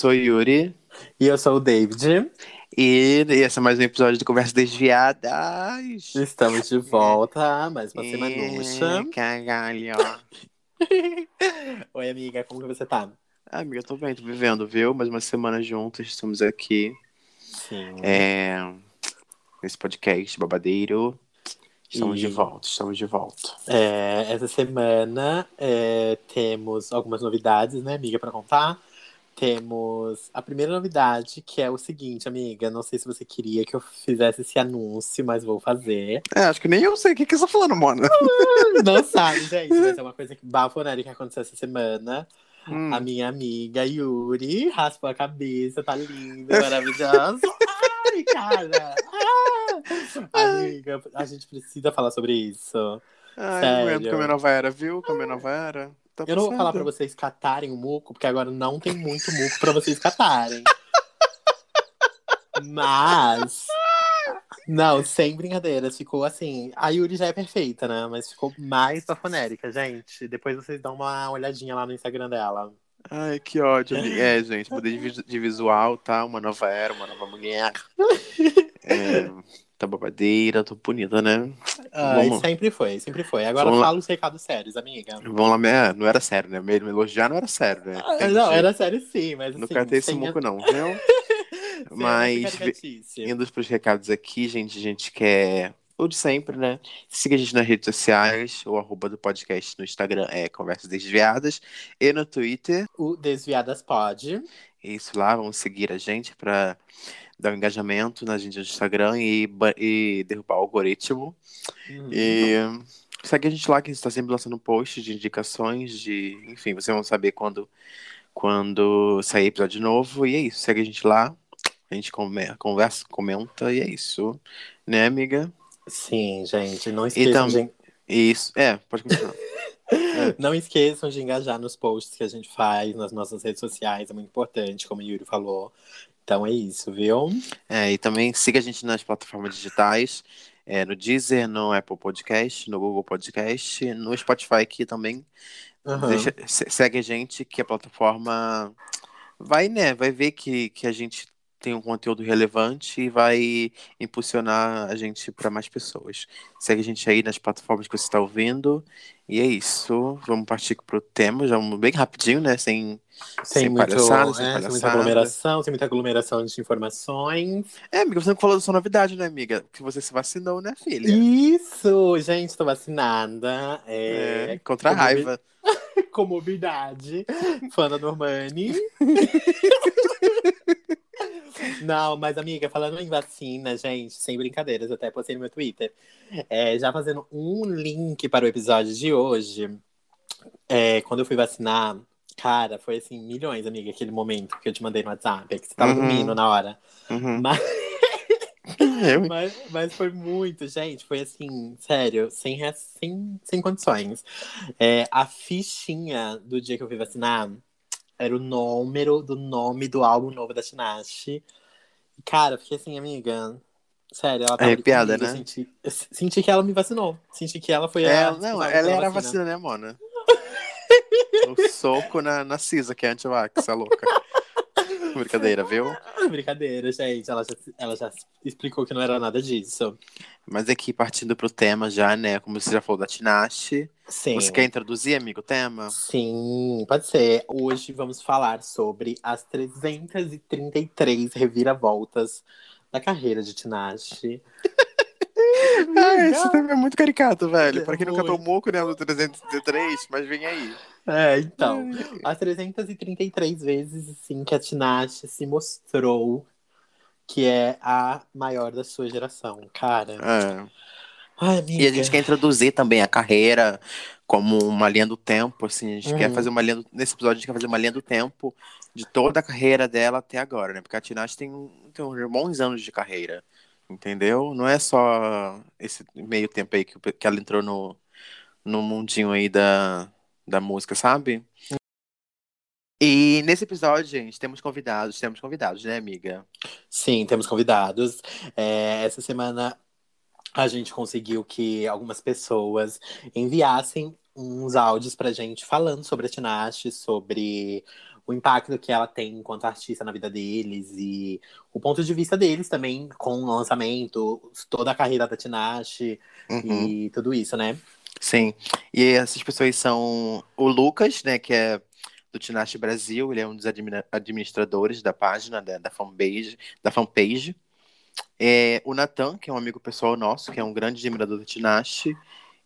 sou o Yuri. E eu sou o David. E esse é mais um episódio de Conversa Desviadas. Estamos de volta, mais uma semanucha. Cagalho. Oi, amiga, como que você tá? Ah, amiga, tô bem, tô vivendo, viu? Mais uma semana juntos, estamos aqui. Sim. É... Nesse podcast babadeiro. Estamos E- de volta, estamos de volta. É, essa semana é, temos algumas novidades, né, amiga, pra contar. Temos a primeira novidade, que é o seguinte, amiga. Não sei se você queria que eu fizesse esse anúncio, mas vou fazer. É, acho que nem eu sei o que, que você tá falando, Mona. Não sabe, gente, mas é uma coisa que bafonera que aconteceu essa semana. Hum. A minha amiga Yuri raspou a cabeça, tá linda, maravilhosa. Ai, cara! Ah! Amiga, a gente precisa falar sobre isso. Ai, Sério. aguento com a minha nova era, viu? Com a minha nova era. Tá Eu não vou falar pra vocês catarem o muco, porque agora não tem muito muco pra vocês catarem. Mas. Não, sem brincadeiras, ficou assim. A Yuri já é perfeita, né? Mas ficou mais bafonérica, gente. Depois vocês dão uma olhadinha lá no Instagram dela. Ai, que ódio. É, gente, vis- de visual, tá? Uma nova era, uma nova mulher. É, tá babadeira, tô bonita, né? Ai, Vamos. sempre foi, sempre foi. Agora Vamos lá. fala os recados sérios, amiga. Vamos lá, não era sério, né? Mesmo elogiar não era sério, né? Ah, não, era sério sim, mas Não assim, catei esse sem- muco, não, viu? Mas. Indo pros recados aqui, gente, a gente quer. O de sempre, né? Siga a gente nas redes sociais, o arroba do podcast no Instagram é Conversas Desviadas, e no Twitter. O Desviadas pode. Isso lá, vamos seguir a gente pra dar um engajamento na gente no Instagram e, e derrubar o algoritmo. Uhum. E segue a gente lá, que a gente está sempre lançando posts de indicações, de. Enfim, vocês vão saber quando, quando sair episódio novo. E é isso, segue a gente lá. A gente conversa, comenta, e é isso. Né, amiga? Sim, gente, não esqueçam, tam- de... Isso. É, pode continuar. não esqueçam de engajar nos posts que a gente faz nas nossas redes sociais, é muito importante, como o Yuri falou. Então é isso, viu? É, e também siga a gente nas plataformas digitais. É, no Deezer, no Apple Podcast, no Google Podcast, no Spotify aqui também. Aham. Deixa- se- segue a gente que a plataforma vai, né, vai ver que, que a gente tem um conteúdo relevante e vai impulsionar a gente para mais pessoas. Segue a gente aí nas plataformas que você está ouvindo. E é isso. Vamos partir pro tema, já bem rapidinho, né, sem Sem, Sem muito, palhaçada, sem é, sem muita palhaçada. aglomeração, sem muita aglomeração de informações. É, amiga, você não falou da sua novidade, né, amiga? Que você se vacinou, né, filha? Isso, gente, tô vacinada. É, É, contra a como raiva. comorbidade, fã da Normani. Não, mas amiga, falando em vacina, gente, sem brincadeiras, até postei no meu Twitter. É, já fazendo um link para o episódio de hoje, é, quando eu fui vacinar, cara, foi assim, milhões, amiga, aquele momento que eu te mandei no WhatsApp, é que você tava Uhum. dormindo na hora. Uhum. Mas, mas, mas foi muito, gente. Foi assim, sério, sem, sem, sem condições. É, a fichinha do dia que eu fui vacinar era o número do nome do álbum novo da Tinashe. Cara, eu fiquei assim, amiga. Sério, ela tava ali Arrepiada, comigo, né? Senti, senti que ela me vacinou. Senti que ela foi É, a. não, ela era a vacina, né, Mona? o soco na, na Cisa, que é anti-vax, a louca. Brincadeira, viu? Brincadeira, gente. Ela já, ela já explicou que não era nada disso. Mas aqui, partindo pro tema já, né? Como você já falou da Tinashe. Sim. Você quer introduzir, amigo, o tema? Sim, pode ser. Hoje vamos falar sobre as 333 reviravoltas da carreira de Tinashe. Ah, esse tema é muito caricato, velho. É Pra quem muito. cantou moco, né, no 303, mas vem aí. É, então. As 333 vezes, assim, que a Tinashe se mostrou que é a maior da sua geração. Cara. É. Ai. E a gente quer introduzir também a carreira como uma linha do tempo, assim, a gente Uhum. quer fazer uma linha do... nesse episódio a gente quer fazer uma linha do tempo de toda a carreira dela até agora, né? Porque a Tinashe tem, tem uns bons anos de carreira, entendeu? Não é só esse meio tempo aí que, que ela entrou no, no mundinho aí da, da música, sabe? E nesse episódio, gente, temos convidados, temos convidados, né, amiga? Sim, temos convidados. É, essa semana a gente conseguiu que algumas pessoas enviassem uns áudios pra gente falando sobre a Tinashe, sobre o impacto que ela tem enquanto artista na vida deles e o ponto de vista deles também com o lançamento, toda a carreira da Tinashe Uhum. e tudo isso, né? Sim. E essas pessoas são o Lucas, né, que é do Tinashe Brasil, ele é um dos administradores da página, da, da fanpage, da fanpage. É, o Natan, que é um amigo pessoal nosso, que é um grande admirador do Tinashe,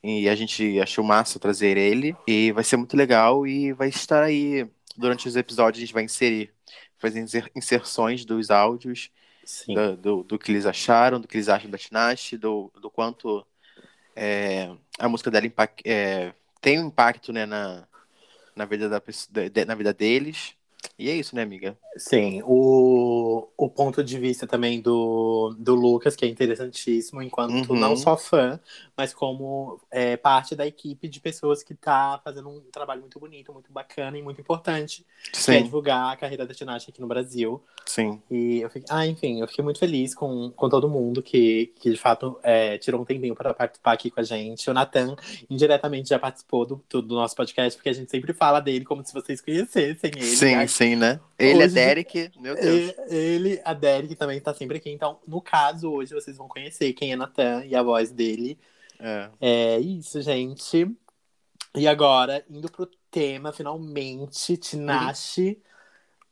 e a gente achou massa trazer ele, e vai ser muito legal, e vai estar aí, durante os episódios, a gente vai inserir, fazer inser- inserções dos áudios, do, do, do que eles acharam, do que eles acham da Tinashe, do, do quanto é, a música dela impact, é, tem um impacto né, na, na, vida da, na vida deles. E é isso, né, amiga? Sim, o, o ponto de vista também do, do Lucas, que é interessantíssimo, enquanto Uhum. não só fã, mas como é, parte da equipe de pessoas que tá fazendo um trabalho muito bonito, muito bacana e muito importante, que é Sim, divulgar a carreira da Tinashe aqui no Brasil. sim. E eu fiquei, ah, enfim, eu fiquei muito feliz com, com todo mundo que, que de fato é, tirou um tempinho para participar aqui com a gente. O Natan, indiretamente, já participou do, do, do nosso podcast, porque a gente sempre fala dele como se vocês conhecessem ele. sim, né? Sim, né? Ele é Hoje- Derek, meu Deus. E- Ele, a Derek também tá sempre aqui. Então, no caso, hoje vocês vão conhecer quem é Natan e a voz dele. É. É isso, gente. E agora, indo pro tema, finalmente, Tinashe.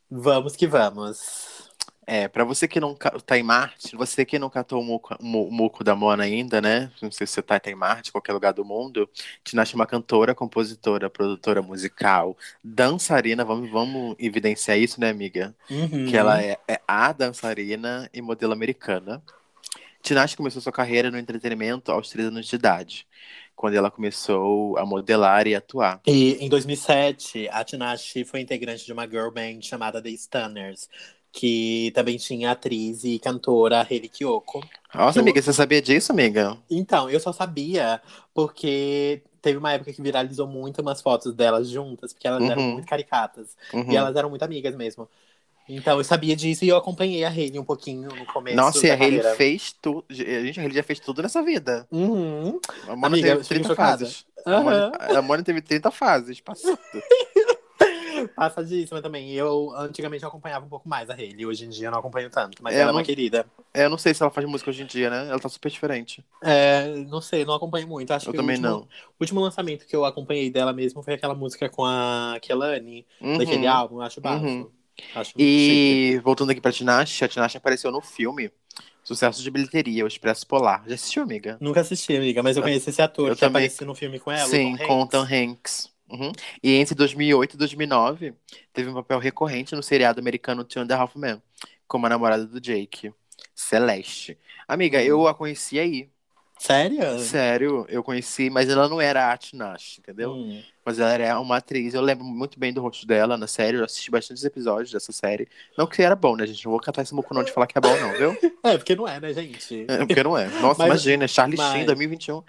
Vamos que vamos. É, pra você que não tá em Marte, você que não catou o muco da Mona ainda, né? Não sei se você tá, tá em Marte, qualquer lugar do mundo. Tinashe é uma cantora, compositora, produtora musical, dançarina. Vamos, vamos evidenciar isso, né, amiga? Uhum. que ela é, é a dançarina e modelo americana. Tinashe começou sua carreira no entretenimento aos 3 anos de idade, quando ela começou a modelar e atuar. E em 2007, a Tinashe foi integrante de uma girl band chamada The Stunners, que também tinha atriz e cantora Hayley Kiyoko. Nossa, Eu- amiga, você sabia disso, amiga? Então, eu só sabia porque teve uma época que viralizou muito umas fotos delas juntas, porque elas eram Uhum. muito caricatas. Uhum. E elas eram muito amigas mesmo. Então eu sabia disso e eu acompanhei a Hayley um pouquinho no começo Nossa, e a carreira. fez tudo. Gente, a Hailey já fez tudo nessa vida. Uhum. A Mona Amiga, teve fiquei 30 chocada. fases. A Mona, a Mona teve 30 fases, passando. Passadíssima também. Eu antigamente eu acompanhava um pouco mais a Hayley, hoje em dia eu não acompanho tanto, mas É, ela é eu uma não- querida. É, eu não sei se ela faz música hoje em dia, né? Ela tá super diferente. É, não sei, não acompanho muito. Acho Eu que também o último, não. O último lançamento que eu acompanhei dela mesmo foi aquela música com a Kelani, Uhum. daquele álbum, acho bafo. Uhum. Acho chique. E voltando aqui pra Tinashe, a Tinashe apareceu no filme Sucesso de Bilheteria, O Expresso Polar. Já assistiu, amiga? Nunca assisti, amiga, mas eu Eu- conheço esse ator eu que também. apareceu no filme com ela. Sim, com o. Tom Hanks. Uhum. E entre 2008 e 2009, teve um papel recorrente no seriado americano Two and a Half Men, como a namorada do Jake, Celeste. Amiga, Hum. eu a conheci aí. Sério? Sério, eu conheci, mas ela não era a Tinashe, entendeu? Hum. Mas ela era uma atriz, eu lembro muito bem do rosto dela na série, eu assisti bastantes episódios dessa série. Não que era bom, né, gente? Não vou catar esse muco não de falar que é bom, não, viu? É, porque não é, né, gente? É, porque não é. Nossa, Mas- imagina, Charlie mas- Sheen 2021.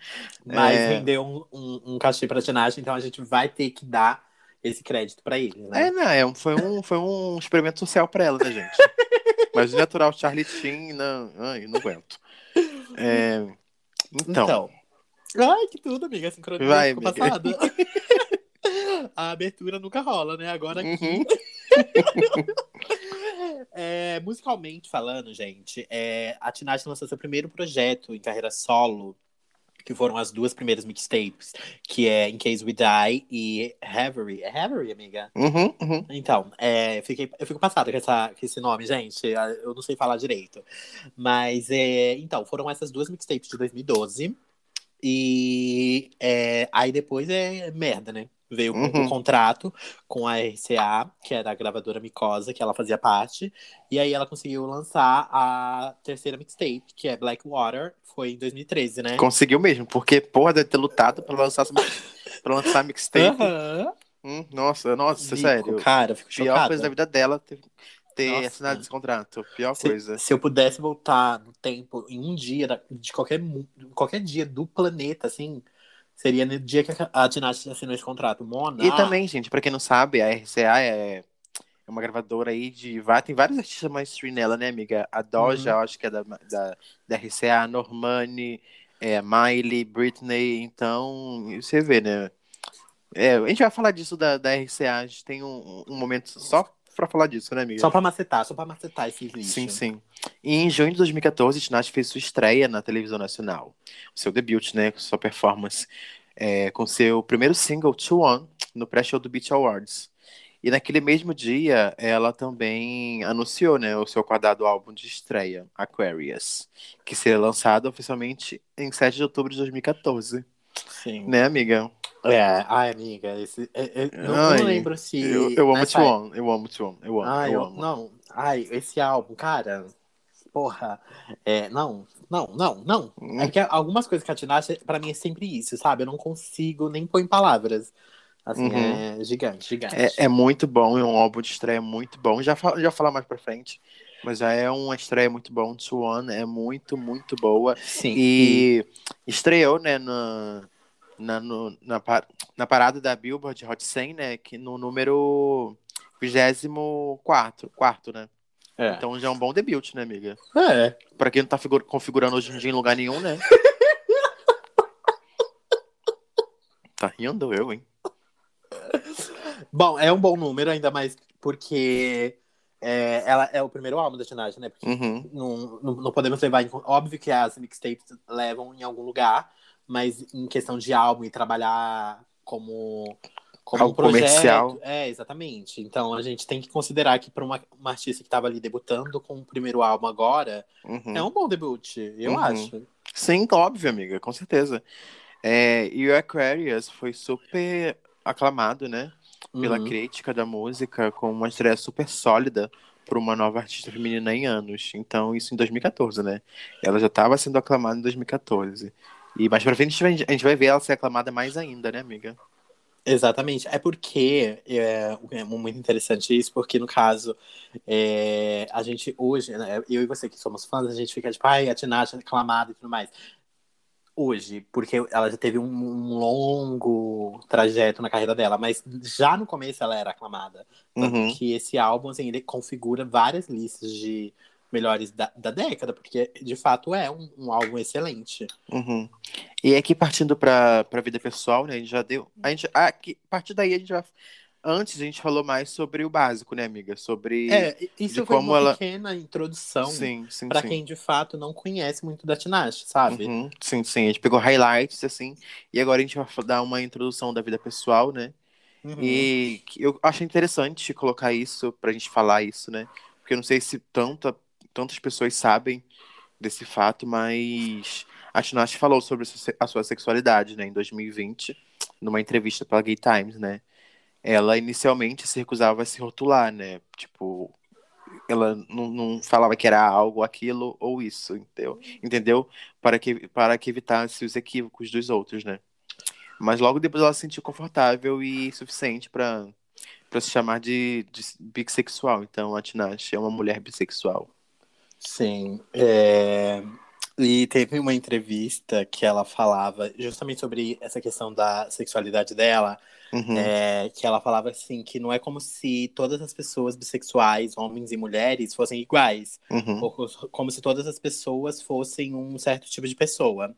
Mas É. rendeu um, um, um cachê pra Tinashe, então a gente vai ter que dar esse crédito pra ele, né? É, não, é, foi, um, foi um experimento social pra ela, né, gente? Mas o natural Charlie Sheen, não, ai, não aguento. É, então, Ai, que tudo, amiga. Sincronia Vai, amiga. passada. a abertura nunca rola, né? Agora aqui. Uhum. É, musicalmente falando, gente, é, a Tinashe lançou seu primeiro projeto em carreira solo, que foram as duas primeiras mixtapes, que é In Case We Die e Havery. É Havery, amiga? uhum, uhum. Então, é, fiquei, eu fico passada com, essa, com esse nome, gente. Ah, Eu não sei falar direito. Mas, é, então, foram essas duas mixtapes de 2012. E é, aí depois é merda, né? Veio Uhum. o contrato com a RCA, que era a gravadora Micosa, que ela fazia parte. E aí ela conseguiu lançar a terceira mixtape, que é Blackwater. Foi em 2013, né? Conseguiu mesmo, porque, porra, deve ter lutado pra lançar, pra lançar mixtape. Aham. Hum, nossa, nossa, Fico, sério. Cara, fico Pior chocada. coisa da vida dela ter, ter Nossa. assinado esse contrato. Pior Se, coisa. se eu pudesse voltar no tempo em um dia, de qualquer, qualquer dia do planeta, assim, seria no dia que a Tinashe assinou esse contrato. Mona. E também, gente, pra quem não sabe, a RCA é, é uma gravadora aí de. Tem vários artistas mainstream nela, né, amiga? A Doja, Uhum. acho que é da, da, da RCA, a Normani, é, Miley, Britney. Então, você vê, né? É, a gente vai falar disso da, da RCA, a gente tem um, um momento só pra falar disso, né, amiga? Só pra macetar, só pra macetar esses lixos. Sim, sim. E em junho de 2014, Tinashe fez sua estreia na televisão nacional. O seu debut, né, com sua performance é, com seu primeiro single, Two One, no pré-show do Beach Awards. E naquele mesmo dia, ela também anunciou né, o seu quadrado álbum de estreia, Aquarius, que seria lançado oficialmente em 7 de outubro de 2014. Sim. Né, amiga? É, ai, amiga, esse, é, é, não, Ai, eu não lembro se. Eu, eu amo nessa Two One, eu amo Two One, eu amo, Ai, eu eu- amo. não, ai, esse álbum, cara, porra, é, não, não, não, não. Hum. É que algumas coisas que a Tinashe, pra mim, é sempre isso, sabe? Eu não consigo nem pôr em palavras. Assim, Uhum. é gigante, gigante. É, é muito bom, é um álbum de estreia muito bom. Já falo, já falar mais pra frente, mas já é uma estreia muito bom. One é muito, muito boa. Sim. E estreou, né, na, na, no- na, par- na parada da Billboard Hot 100, né, que no número 24, quarto, né? é. Então já é um bom debut, né, amiga? É. Pra quem não tá figu- configurando hoje em dia em lugar nenhum, né? tá rindo eu, hein? Bom, é um bom número, ainda mais porque é, ela é o primeiro álbum da Tinashe, né? Porque Uhum. não, não, não podemos levar em conta. Óbvio que as mixtapes levam em algum lugar, mas em questão de álbum e trabalhar como, como Algo um projeto. comercial. É, exatamente. Então a gente tem que considerar que para uma, uma artista que estava ali debutando com o primeiro álbum agora, uhum. é um bom debut, eu Uhum. acho. Sim, óbvio, amiga, com certeza. É, e o Aquarius foi super aclamado, né? Pela Uhum. crítica da música, com uma estreia super sólida para uma nova artista feminina em anos. Então, isso em 2014, né? Ela já estava sendo aclamada em 2014. E mais pra frente a gente vai- ver ela ser aclamada mais ainda, né, amiga? Exatamente. É porque é, é muito interessante isso, porque no caso, é, a gente hoje, né, eu e você que somos fãs, a gente fica tipo, ai, a Tinashe aclamada e tudo mais. Hoje, porque ela já teve um, um longo trajeto na carreira dela, mas já no começo ela era aclamada. Uhum. que esse álbum, assim, ele configura várias listas de melhores da, da década, porque de fato é um, um álbum excelente. Uhum. E aqui partindo para a vida pessoal, né? A gente já deu. A gente, aqui, a partir daí a gente vai. Antes a gente falou mais sobre o básico, né, amiga? Sobre. É, isso de foi como uma ela- pequena introdução sim, sim, Pra sim. quem de fato não conhece muito da Tinashe, sabe? Uhum, Sim, sim. A gente pegou highlights, assim. E agora a gente vai dar uma introdução da vida pessoal, né? Uhum. E eu acho interessante colocar isso pra gente falar isso, né? Porque eu não sei se tanta, tantas pessoas sabem desse fato, mas a Tinashe falou sobre a sua- sexualidade, né, em 2020, numa entrevista pela Gay Times, né? Ela inicialmente se recusava a se rotular, né? Tipo, ela não, não falava que era algo, aquilo ou isso, entendeu? Entendeu? Para que, para que evitasse os equívocos dos outros, né? Mas logo depois ela se sentiu confortável e suficiente para para se chamar de, de bissexual. Então a Tinashe é uma mulher bissexual. Sim. é, E teve uma entrevista que ela falava justamente sobre essa questão da sexualidade dela, Uhum. é, que ela falava assim que não é como se todas as pessoas bissexuais, homens e mulheres, fossem iguais. Uhum. como se todas as pessoas fossem um certo tipo de pessoa.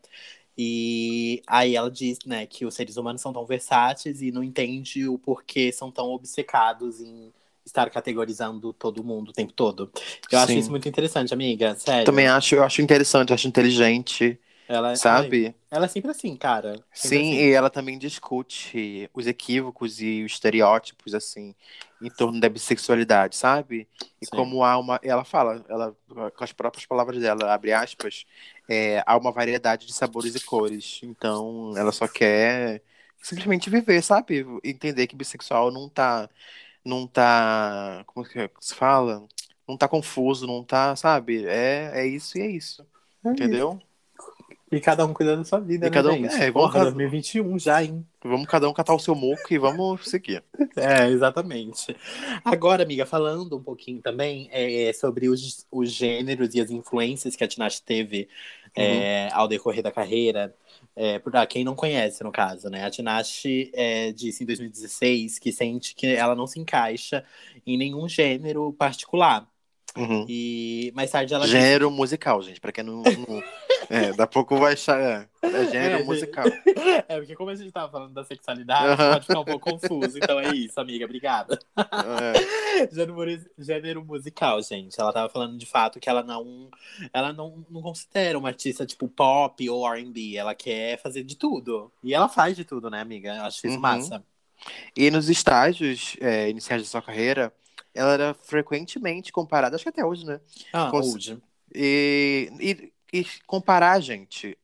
E aí ela diz, né, que os seres humanos são tão versáteis e não entende o porquê são tão obcecados em estar categorizando todo mundo o tempo todo. Eu acho Sim. isso muito interessante, amiga, sério. Também acho, eu acho interessante, acho inteligente, ela, sabe? ai, ela é sempre assim, cara. Sempre Sim, assim. e ela também discute os equívocos e os estereótipos, assim, em torno da bissexualidade, sabe? E Sim. como há uma. Ela fala, ela, com as próprias palavras dela, abre aspas, é, há uma variedade de sabores e cores. Então, ela só quer simplesmente viver, sabe? Entender que bissexual não tá. Não tá. Como que se fala? Não tá confuso, não tá, sabe? É, é isso e é isso. Entendeu? E cada um cuidando da sua vida, E né, cada um- gente? é, Porra, vamos- 2021 já, hein? Vamos cada um catar o seu muco e vamos seguir. É, exatamente. Agora, amiga, falando um pouquinho também é, sobre os, os gêneros e as influências que a Tinashe teve é, ao decorrer da carreira, é, para quem não conhece, no caso, né? A Tinashe é, disse em 2016 que sente que ela não se encaixa em nenhum gênero particular. Uhum. E mais tarde ela disse Gênero musical, gente. Pra quem não, não, É, daqui a pouco vai achar. É, é gênero É, musical. É, porque como a gente tava falando da sexualidade, pode ficar um pouco confuso. Então é isso, amiga. Obrigada. É. Gênero, gênero musical, gente. Ela tava falando de fato que ela não. Ela não, não considera uma artista tipo pop ou RB. Ela quer fazer de tudo. E ela faz de tudo, né, amiga? Eu acho isso Uhum. massa. E nos estágios é, iniciais da sua carreira, ela era frequentemente comparada, acho que até hoje, né? Ah, Cons- old. E, e, e comparar, gente.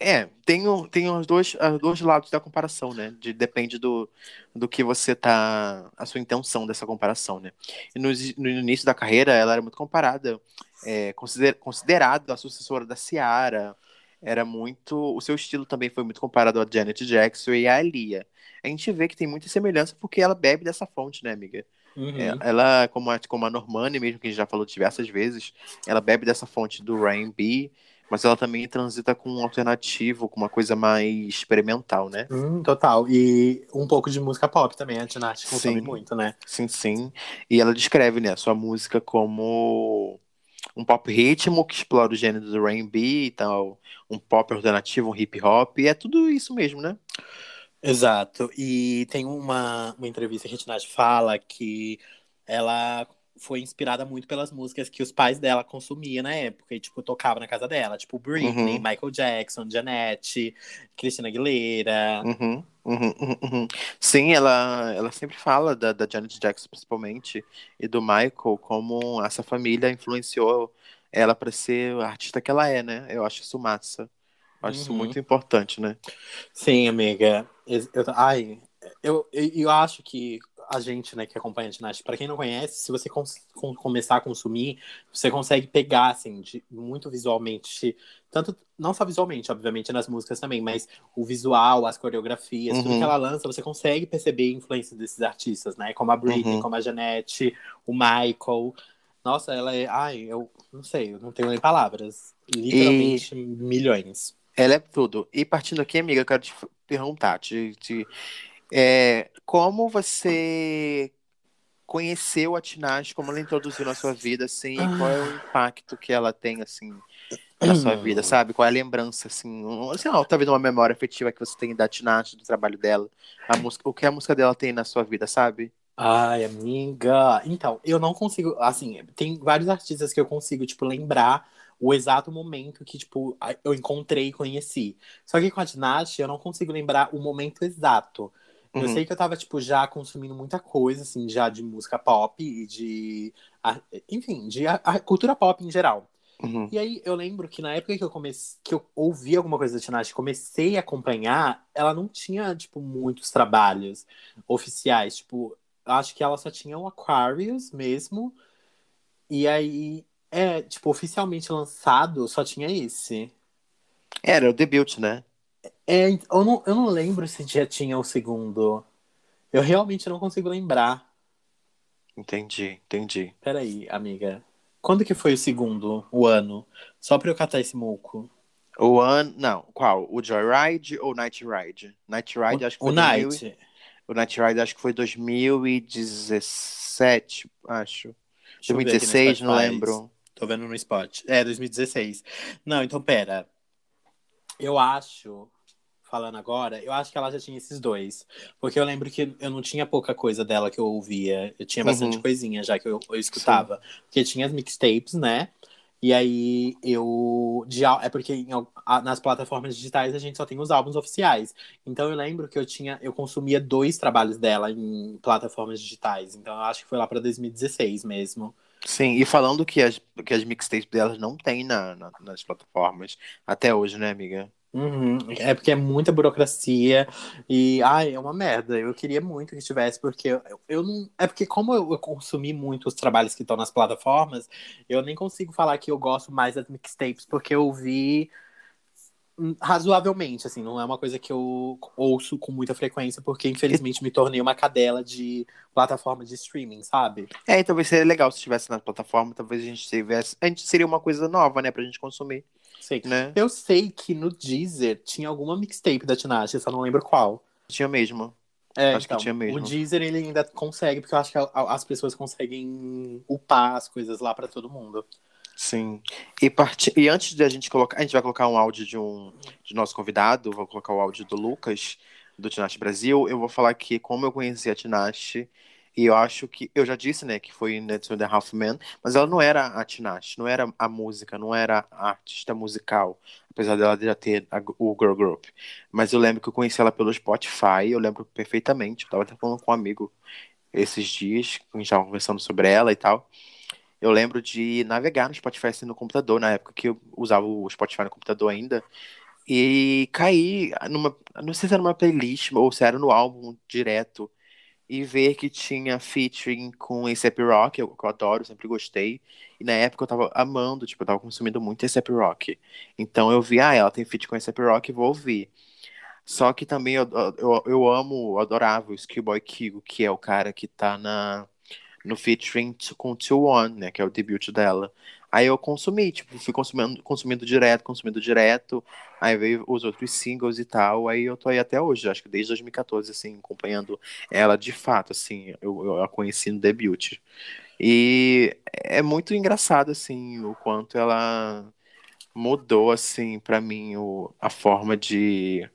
É, tem, tem os, dois, os dois lados da comparação, né? De, depende do, do que você tá. a sua intenção dessa comparação, né? E no, no início da carreira, ela era muito comparada, é, consider, considerada a sucessora da Ciara. Era muito. O seu estilo também foi muito comparado a Janet Jackson e a Lia. A gente vê que tem muita semelhança porque ela bebe dessa fonte, né, amiga? Uhum. É, Ela, como a, como a Normani, mesmo que a gente já falou diversas vezes, ela bebe dessa fonte do R&B, mas ela também transita com um alternativo, com uma coisa mais experimental, né? Hum, total. E um pouco de música pop também. A Tinashe consome Sim. muito, né? Sim, sim. E ela descreve, né, a sua música como um pop ritmo que explora o gênero do R&B e tal, um pop alternativo, um hip hop, e é tudo isso mesmo, né? Exato. E tem uma, uma entrevista que a Tinashe fala que ela foi inspirada muito pelas músicas que os pais dela consumiam na época e, tipo, tocava na casa dela. Tipo, Britney, Uhum. Michael Jackson, Janete, Christina Aguilera. Uhum, uhum, uhum, uhum. Sim, ela, ela sempre fala da, da Janet Jackson, principalmente, e do Michael, como essa família influenciou ela para ser a artista que ela é, né? Eu acho isso massa. Acho isso Uhum. muito importante, né? Sim, amiga. Eu, eu- ai, eu, eu, eu acho que a gente, né, que acompanha a Tinashe, pra quem não conhece, se você cons- com- começar a consumir, você consegue pegar, assim, de, muito visualmente, tanto, não só visualmente, obviamente, nas músicas também, mas o visual, as coreografias, tudo Uhum. que ela lança, você consegue perceber a influência desses artistas, né, como a Britney, Uhum. como a Janete, o Michael. Nossa, ela é, ai, eu não sei, eu não tenho nem palavras. Literalmente milhões. Ela é tudo. E partindo aqui, amiga, eu quero te perguntar, te, te- é, como você conheceu a Tinashe, como ela introduziu na sua vida, assim, e qual é o impacto que ela tem, assim, na sua vida, sabe? Qual é a lembrança, assim, um, sei lá, talvez uma memória afetiva que você tem da Tinashe, do trabalho dela, a música, o que a música dela tem na sua vida, sabe? Ai, amiga. Então, eu não consigo. Assim, tem vários artistas que eu consigo, tipo, lembrar o exato momento que, tipo, eu encontrei e conheci. Só que com a Tinashe, eu não consigo lembrar o momento exato. Eu Uhum. sei que eu tava, tipo, já consumindo muita coisa, assim, já de música pop e de. Enfim, de a, a cultura pop em geral. Uhum. E aí eu lembro que na época que eu comecei, que eu ouvi alguma coisa da Tinashe, comecei a acompanhar, ela não tinha, tipo, muitos trabalhos oficiais. Tipo, acho que ela só tinha o Aquarius mesmo. E aí, é, tipo, oficialmente lançado, só tinha esse. Era o debut, né? É, eu não, eu não lembro se já tinha o segundo. Eu realmente não consigo lembrar. Entendi, entendi. Peraí, amiga. Quando que foi o segundo, o ano? Só pra eu catar esse moco. O ano, não, qual? O Joyride ou Night Ride? Night Ride, acho que o foi 2000 Night. O Night Ride acho que foi 2017, acho. Deixa eu ver aqui no 2016, não lembro. Tô vendo no Spot. É, 2016. Não, então pera. Eu acho, falando agora, eu acho que ela já tinha esses dois. Porque eu lembro que eu não tinha pouca coisa dela que eu ouvia. Eu tinha bastante Uhum. coisinha já que eu, eu escutava. Porque tinha as mixtapes, né? E aí eu. De, é porque em a- nas plataformas digitais a gente só tem os álbuns oficiais. Então eu lembro que eu tinha. Eu consumia dois trabalhos dela em plataformas digitais. Então eu acho que foi lá pra 2016 mesmo. Sim, e falando que as, que as mixtapes delas não tem na, na- nas plataformas até hoje, né, amiga? Uhum. É porque é muita burocracia e, ai, é uma merda. Eu queria muito que tivesse, porque eu, eu não. É porque, como eu, eu consumi muito os trabalhos que estão nas plataformas, eu nem consigo falar que eu gosto mais das mixtapes, porque eu vi razoavelmente, assim, não é uma coisa que eu ouço com muita frequência, porque infelizmente me tornei uma cadela de plataforma de streaming, sabe? É, e talvez seria legal se estivesse na plataforma, talvez a gente tivesse. A gente seria uma coisa nova, né, pra gente consumir, Sei. né? Eu sei que no Deezer tinha alguma mixtape da Tinashe, só não lembro qual. Tinha mesmo. É, Acho que então, tinha mesmo. O Deezer ele ainda consegue, porque eu acho que as pessoas conseguem upar as coisas lá pra todo mundo. Sim. E, part... e antes de a gente colocar. A gente vai colocar um áudio de um de nosso convidado, vou colocar o áudio do Lucas, do Tinashe Brasil. Eu vou falar aqui como eu conheci a Tinashe. E eu acho que. Eu já disse, né, que foi and a Half Men, mas ela não era a Tinashe, não era a música, não era a artista musical. Apesar dela já ter a, o Girl Group. Mas eu lembro que eu conheci ela pelo Spotify, eu lembro perfeitamente. Eu tava até falando com um amigo esses dias, a gente tava conversando sobre ela e tal. Eu lembro de navegar no Spotify assim, no computador, na época que eu usava o Spotify no computador ainda. E cair numa. Não sei se era numa playlist ou se era no álbum direto. E ver que tinha featuring com A$AP Rock, eu, que eu adoro, sempre gostei. E na época eu tava amando, tipo, eu tava consumindo muito A$AP Rock. Então eu vi, ah, ela tem feat com A$AP Rock, vou ouvir. Só que também eu, eu, eu amo, eu adorava o Skillboy Kigo, que é o cara que tá na no featuring com Two One, né, que é o debut dela. Aí eu consumi, tipo, fui consumindo, consumindo direto, consumindo direto, aí veio os outros singles e tal, aí eu tô aí até hoje, acho que desde 2014, assim, acompanhando ela de fato, assim, eu, eu a conheci no debut. E é muito engraçado, assim, o quanto ela mudou, assim, para mim, o, a forma de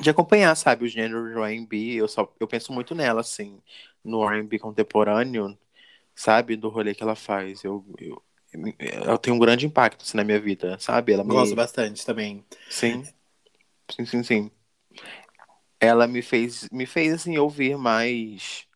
de acompanhar, sabe, o gênero R&B, eu só eu penso muito nela assim, no R&B contemporâneo, sabe, do rolê que ela faz. Eu, eu, ela tem um grande impacto assim, na minha vida, sabe? Ela me... Gosto bastante também. Sim. Sim, sim, sim. Ela me fez, me fez assim ouvir mais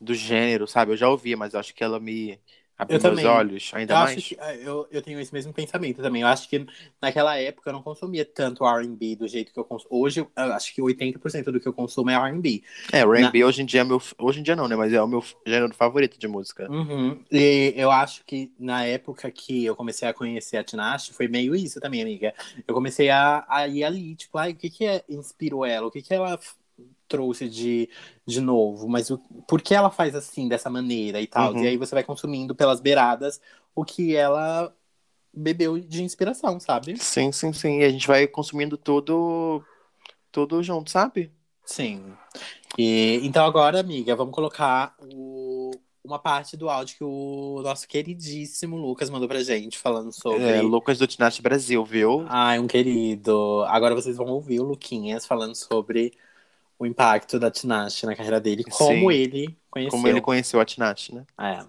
do gênero, sabe? Eu já ouvia, mas acho que ela me Abriu meus olhos, ainda eu mais. Que, ah, eu, eu tenho esse mesmo pensamento também. Eu acho que naquela época eu não consumia tanto RB do jeito que eu consumo. Hoje, eu acho que 80% do que eu consumo é RB. É, RB Na... hoje em dia é meu. Hoje em dia não, né? Mas é o meu gênero favorito de música. Uhum. E eu acho que na época que eu comecei a conhecer a Tinashe, foi meio isso também, amiga. Eu comecei a, a ir ali, tipo, ai, o que que é, inspirou ela? O que que ela trouxe de, de novo, mas o, por que ela faz assim, dessa maneira e tal? Uhum. E aí você vai consumindo pelas beiradas o que ela bebeu de inspiração, sabe? Sim, sim, sim. E a gente vai consumindo tudo, tudo junto, sabe? Sim. E, então agora, amiga, vamos colocar o, uma parte do áudio que o nosso queridíssimo Lucas mandou pra gente, falando sobre. É, Lucas do Tinashe Brasil, viu? Ai, um querido. Agora vocês vão ouvir o Luquinhas falando sobre o impacto da Tinashe na carreira dele, como Sim. ele conheceu. Como ele conheceu a Tinashe, né? É.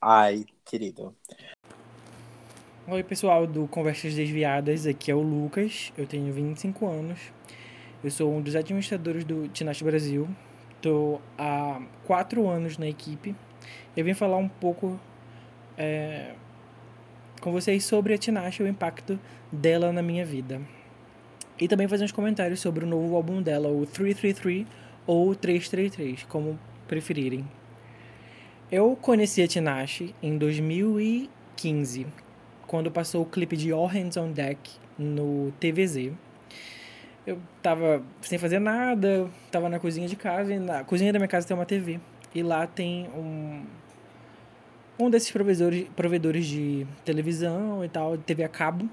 Ai, querido. Oi, pessoal do Conversas Desviadas, aqui é o Lucas, eu tenho 25 anos, eu sou um dos administradores do Tinashe Brasil, estou há 4 anos na equipe, eu vim falar um pouco é, com vocês sobre a Tinashe e o impacto dela na minha vida. E também fazer uns comentários sobre o novo álbum dela, o 333 ou 333, como preferirem. Eu conheci a Tinashe em 2015, quando passou o clipe de All Hands on Deck no TVZ. Eu tava sem fazer nada, tava na cozinha de casa, e na cozinha da minha casa tem uma TV. E lá tem um, um desses provedores, provedores de televisão e tal, de TV a cabo,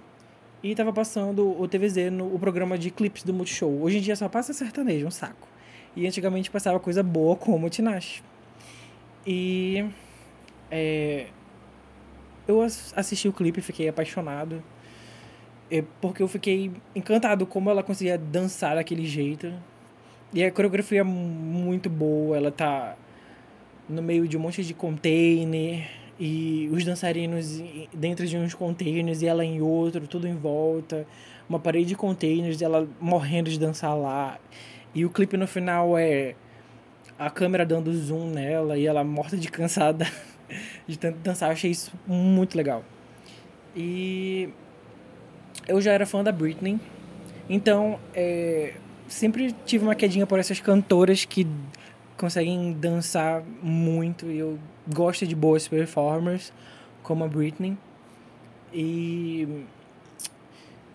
e tava passando o TVZ no o programa de clipes do Multishow. Hoje em dia só passa sertanejo, um saco. E antigamente passava coisa boa como o Tinashe. E é, eu assisti o clipe e fiquei apaixonado. É, porque eu fiquei encantado como ela conseguia dançar daquele jeito. E a coreografia é muito boa, ela tá no meio de um monte de container e os dançarinos dentro de uns containers e ela em outro, tudo em volta, uma parede de containers, ela morrendo de dançar lá. E o clipe no final é a câmera dando zoom nela e ela morta de cansada de tanto dançar. Eu achei isso muito legal. E eu já era fã da Britney, então é, sempre tive uma quedinha por essas cantoras que conseguem dançar muito e eu gosto de boas performers como a Britney. E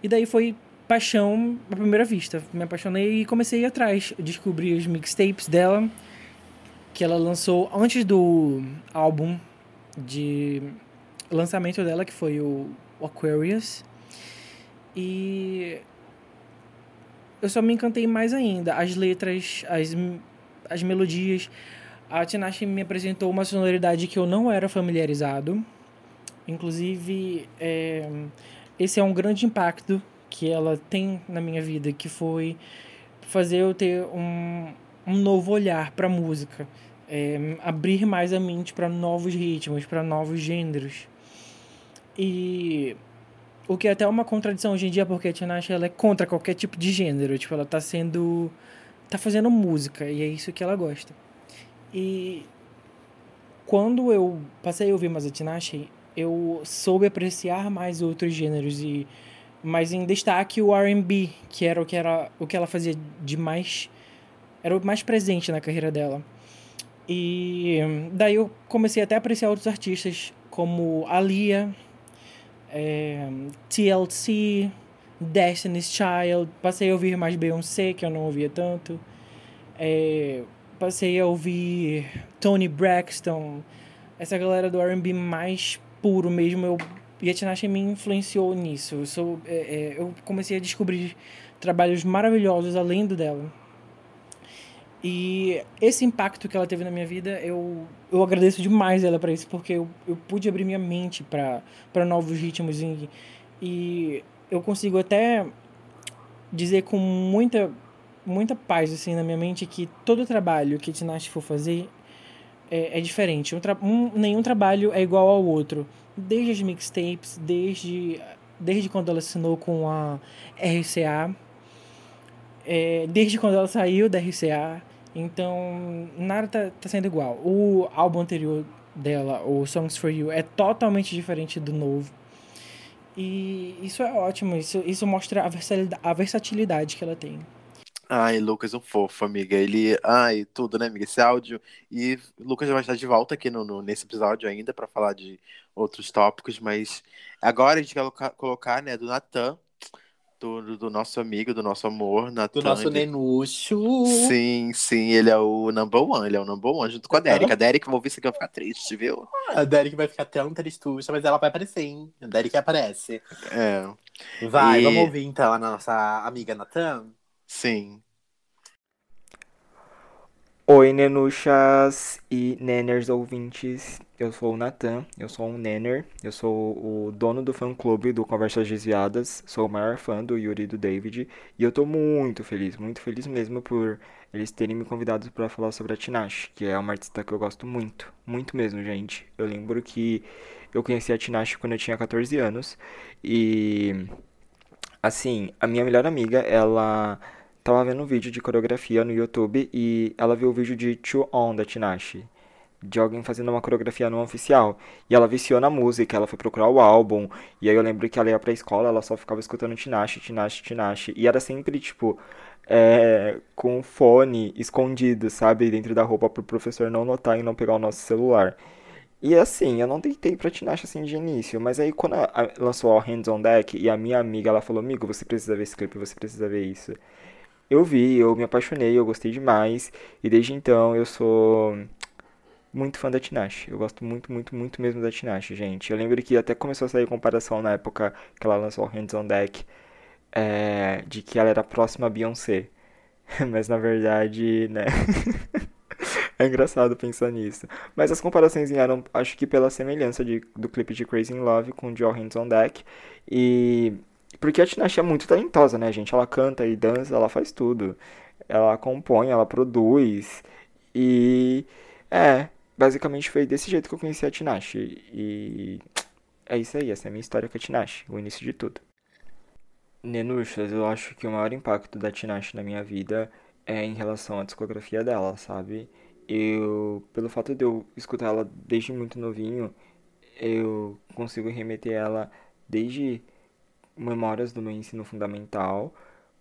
e daí foi paixão à primeira vista. Me apaixonei e comecei a ir atrás descobri os mixtapes dela que ela lançou antes do álbum de lançamento dela que foi o Aquarius. E eu só me encantei mais ainda. As letras as as melodias. A Tinashe me apresentou uma sonoridade que eu não era familiarizado. Inclusive, é, esse é um grande impacto que ela tem na minha vida, que foi fazer eu ter um, um novo olhar para música, é, abrir mais a mente para novos ritmos, para novos gêneros. E o que é até uma contradição hoje em dia, porque a Tinashe ela é contra qualquer tipo de gênero, tipo, ela tá sendo tá fazendo música e é isso que ela gosta. E quando eu passei a ouvir mais a Tinashe, eu soube apreciar mais outros gêneros e mas em destaque o R&B, que era o que era o que ela fazia de mais era o mais presente na carreira dela. E daí eu comecei até a apreciar outros artistas como Alia, é, TLC, Destiny's Child. Passei a ouvir mais Beyoncé, que eu não ouvia tanto. É, passei a ouvir Tony Braxton. Essa galera do R&B mais puro mesmo. Eu, Tinashe me influenciou nisso. Eu, sou, é, é, eu comecei a descobrir trabalhos maravilhosos além do dela. E esse impacto que ela teve na minha vida, eu, eu agradeço demais ela para isso, porque eu, eu pude abrir minha mente para novos ritmos e, e eu consigo até dizer com muita muita paz assim na minha mente que todo trabalho que Tinashe for fazer é, é diferente. Um, um, nenhum trabalho é igual ao outro. Desde as mixtapes, desde, desde quando ela assinou com a RCA, é, desde quando ela saiu da RCA. Então, nada tá, tá sendo igual. O álbum anterior dela, o Songs for You, é totalmente diferente do novo. E isso é ótimo, isso, isso mostra a versatilidade, a versatilidade que ela tem. Ai, Lucas, um fofo, amiga. Ele. Ai, tudo, né, amiga? Esse áudio. E Lucas vai estar de volta aqui no, no nesse episódio ainda para falar de outros tópicos, mas agora a gente quer colocar, né, do Natan, do, do nosso amigo, do nosso amor, Natan. Do nosso ele... nenucho. Sim, sim, ele é o number one, ele é o number one, junto com a Derek. A Derek, vou ver se vai ficar triste, viu? A Derek vai ficar tão tristucha, mas ela vai aparecer, hein? A Derek aparece. É. Vai, e... vamos ouvir então a nossa amiga Natan? Sim. Oi, nenuchas e neners ouvintes. Eu sou o Natan, eu sou um nenner, eu sou o dono do fã-clube do Conversas Desviadas, sou o maior fã do Yuri e do David, e eu tô muito feliz, muito feliz mesmo por eles terem me convidado para falar sobre a Tinashe, que é uma artista que eu gosto muito, muito mesmo, gente. Eu lembro que eu conheci a Tinashe quando eu tinha 14 anos, e assim, a minha melhor amiga, ela tava vendo um vídeo de coreografia no YouTube e ela viu o vídeo de Two On da Tinashe. De alguém fazendo uma coreografia no oficial. E ela viciou na música, ela foi procurar o álbum. E aí eu lembro que ela ia pra escola, ela só ficava escutando Tinashe, Tinashe, Tinashe. E era sempre, tipo, é, com o fone escondido, sabe? Dentro da roupa pro professor não notar e não pegar o nosso celular. E assim, eu não tentei pra Tinashe assim de início, mas aí quando lançou o Hands on Deck e a minha amiga ela falou: Amigo, você precisa ver esse clipe, você precisa ver isso eu vi, eu me apaixonei, eu gostei demais. E desde então eu sou muito fã da Tinashe. Eu gosto muito, muito, muito mesmo da Tinashe, gente. Eu lembro que até começou a sair comparação na época que ela lançou o Hands on Deck é, de que ela era próxima a Beyoncé. Mas na verdade, né? é engraçado pensar nisso. Mas as comparações vieram, acho que pela semelhança de, do clipe de Crazy in Love com Joe Hands on Deck. E porque a Tinashe é muito talentosa, né, gente? Ela canta e dança, ela faz tudo. Ela compõe, ela produz. E é, basicamente foi desse jeito que eu conheci a Tinashe. E é isso aí, essa é a minha história com a Tinashe, o início de tudo. Nenuchas, eu acho que o maior impacto da Tinashe na minha vida é em relação à discografia dela, sabe? Eu, pelo fato de eu escutar ela desde muito novinho, eu consigo remeter ela desde memórias do meu ensino fundamental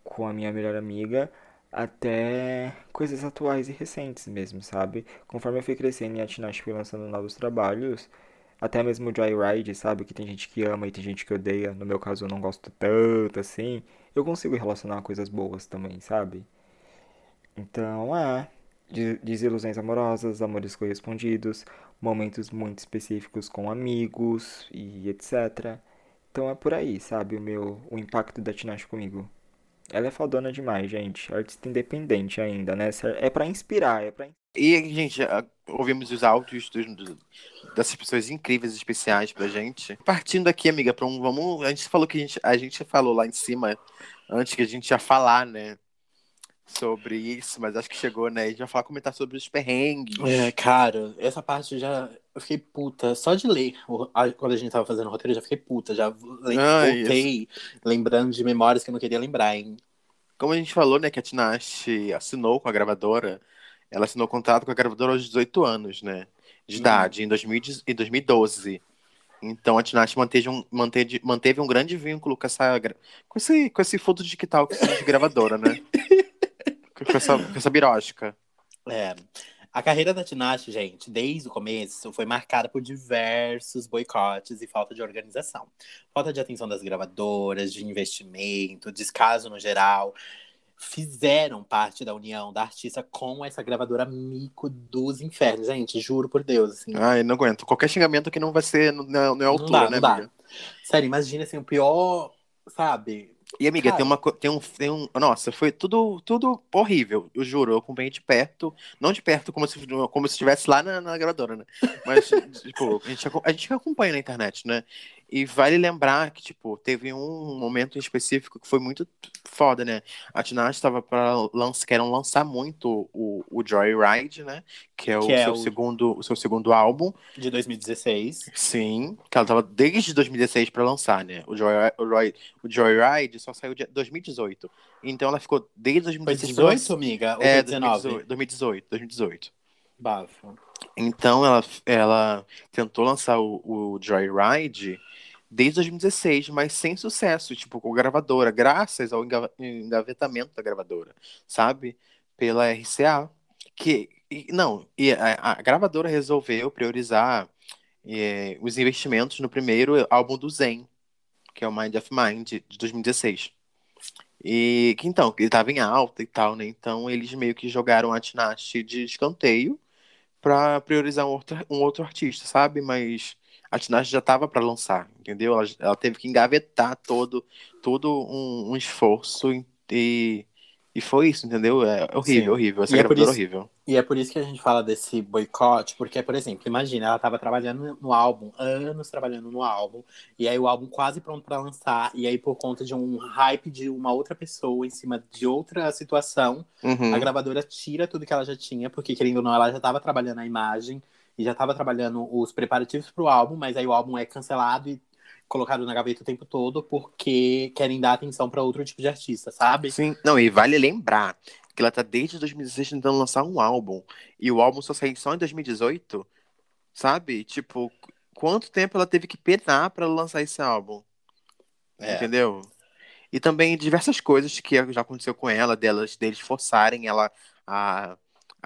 com a minha melhor amiga até coisas atuais e recentes mesmo, sabe? Conforme eu fui crescendo e a Tinashe foi lançando novos trabalhos, até mesmo o Joyride, sabe? Que tem gente que ama e tem gente que odeia. No meu caso, eu não gosto tanto assim. Eu consigo relacionar coisas boas também, sabe? Então, é. Desilusões amorosas, amores correspondidos, momentos muito específicos com amigos e etc. Então é por aí, sabe, o meu o impacto da Tinashe comigo. Ela é fodona demais, gente. Artista independente ainda, né? É para inspirar, é pra E, gente, ouvimos os áudios dos- do- dessas pessoas incríveis especiais pra gente. Partindo aqui, amiga, pra um. Vamos. A gente falou que a gente, a gente falou lá em cima, antes que a gente ia falar, né? Sobre isso, mas acho que chegou, né? A gente vai falar, comentar sobre os perrengues. É, cara, essa parte já. Eu fiquei puta. Só de ler. Quando a gente tava fazendo o roteiro, eu já fiquei puta. Já lem- Ah, voltei lembrando de memórias que eu não queria lembrar, hein? Como a gente falou, né, que a Tinashe assinou com a gravadora, ela assinou contrato com a gravadora aos 18 anos, né? De Uhum. idade, em 2010 em 2012. Então a Tinashe manteve um, manteve, manteve um grande vínculo com essa com esse, com esse fundo digital que de gravadora, né? com, essa, com essa birosca. É. A carreira da Tinashe, gente, desde o começo, foi marcada por diversos boicotes e falta de organização. Falta de atenção das gravadoras, de investimento, descaso no geral. Fizeram parte da união da artista com essa gravadora mico dos infernos. Gente, juro por Deus, assim. Ai, não aguento. Qualquer xingamento que não vai ser, não, não é não altura, dá, né, não dá. Sério, imagina assim, o pior, sabe? E, amiga, Cara. tem uma tem um, tem um. Nossa, foi tudo, tudo horrível, eu juro. Eu acompanhei de perto, não de perto como se, como se estivesse lá na, na gravadora, né? Mas, tipo, a gente, a gente acompanha na internet, né? E vale lembrar que, tipo, teve um momento em específico que foi muito foda, né? A Tinashe estava para lançar, querem lançar muito o, o Joyride, né? Que é o, Que é seu, o- segundo, o seu segundo álbum. De 2016. Sim, que ela tava desde 2016 pra lançar, né? O, Joy, o, Joy, o Joyride só saiu de 2018. Então ela ficou desde Foi 2018. 18, amiga? Ou é, foi 19? 2018, 2018, 2018. Bafo. Então ela, ela tentou lançar o, o Joyride desde 2016, mas sem sucesso, tipo, com a gravadora, graças ao enga- engavetamento da gravadora, sabe? Pela RCA. Que, e- não, e a, a gravadora resolveu priorizar eh, os investimentos no primeiro álbum do Zen, que é o Mind of Mind, de 2016. E que então, ele tava em alta e tal, né? Então eles meio que jogaram a Tinashe de escanteio pra priorizar um outro, um outro artista, sabe? Mas a Tinashe já tava pra lançar, entendeu? Ela, ela teve que engavetar todo, todo um, um esforço e, e foi isso, entendeu? É horrível, Sim. horrível. Essa E é gravadora isso- horrível. E é por isso que a gente fala desse boicote, porque, por exemplo, imagina, ela tava trabalhando no álbum, anos trabalhando no álbum, e aí o álbum quase pronto pra lançar, e aí por conta de um hype de uma outra pessoa em cima de outra situação, Uhum. a gravadora tira tudo que ela já tinha, porque querendo ou não, ela já tava trabalhando a imagem e já tava trabalhando os preparativos pro álbum, mas aí o álbum é cancelado e colocado na gaveta o tempo todo porque querem dar atenção pra outro tipo de artista, sabe? Sim, não, e vale lembrar que ela tá desde 2016 tentando lançar um álbum. E o álbum só saiu só em 2018, sabe? Tipo, qu- quanto tempo ela teve que penar pra lançar esse álbum? É. Entendeu? E também diversas coisas que já aconteceu com ela, delas, deles forçarem ela a,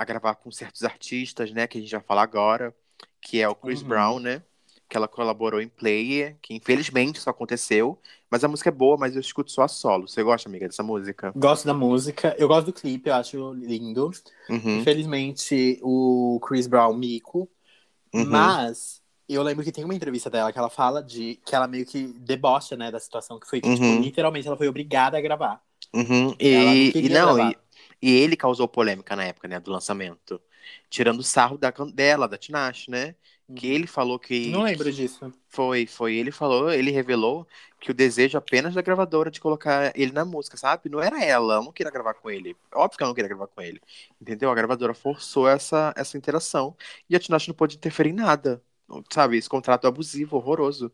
a gravar com certos artistas, né? Que a gente vai falar agora, que é o Chris Uhum. Brown, né? Que ela colaborou em Player, que infelizmente isso aconteceu. Mas a música é boa, mas eu escuto só a solo. Você gosta, amiga, dessa música? Gosto da música, eu gosto do clipe, eu acho lindo. Uhum. Infelizmente, o Chris Brown mico. Uhum. Mas eu lembro que tem uma entrevista dela que ela fala de que ela meio que debocha, né, da situação que foi que, tipo, Uhum. literalmente ela foi obrigada a gravar. Uhum. Ela não E, e não, gravar. e, e ele causou polêmica na época, né, do lançamento. Tirando sarro da, dela, da Tinashe, né? Que ele falou que. Não lembro disso. Foi, foi. Ele falou, ele revelou que o desejo apenas da gravadora de colocar ele na música, sabe? Não era ela, ela não queria gravar com ele. Óbvio que ela não queria gravar com ele. Entendeu? A gravadora forçou essa, essa interação e a Tinashe não pôde interferir em nada. Sabe? Esse contrato abusivo, horroroso.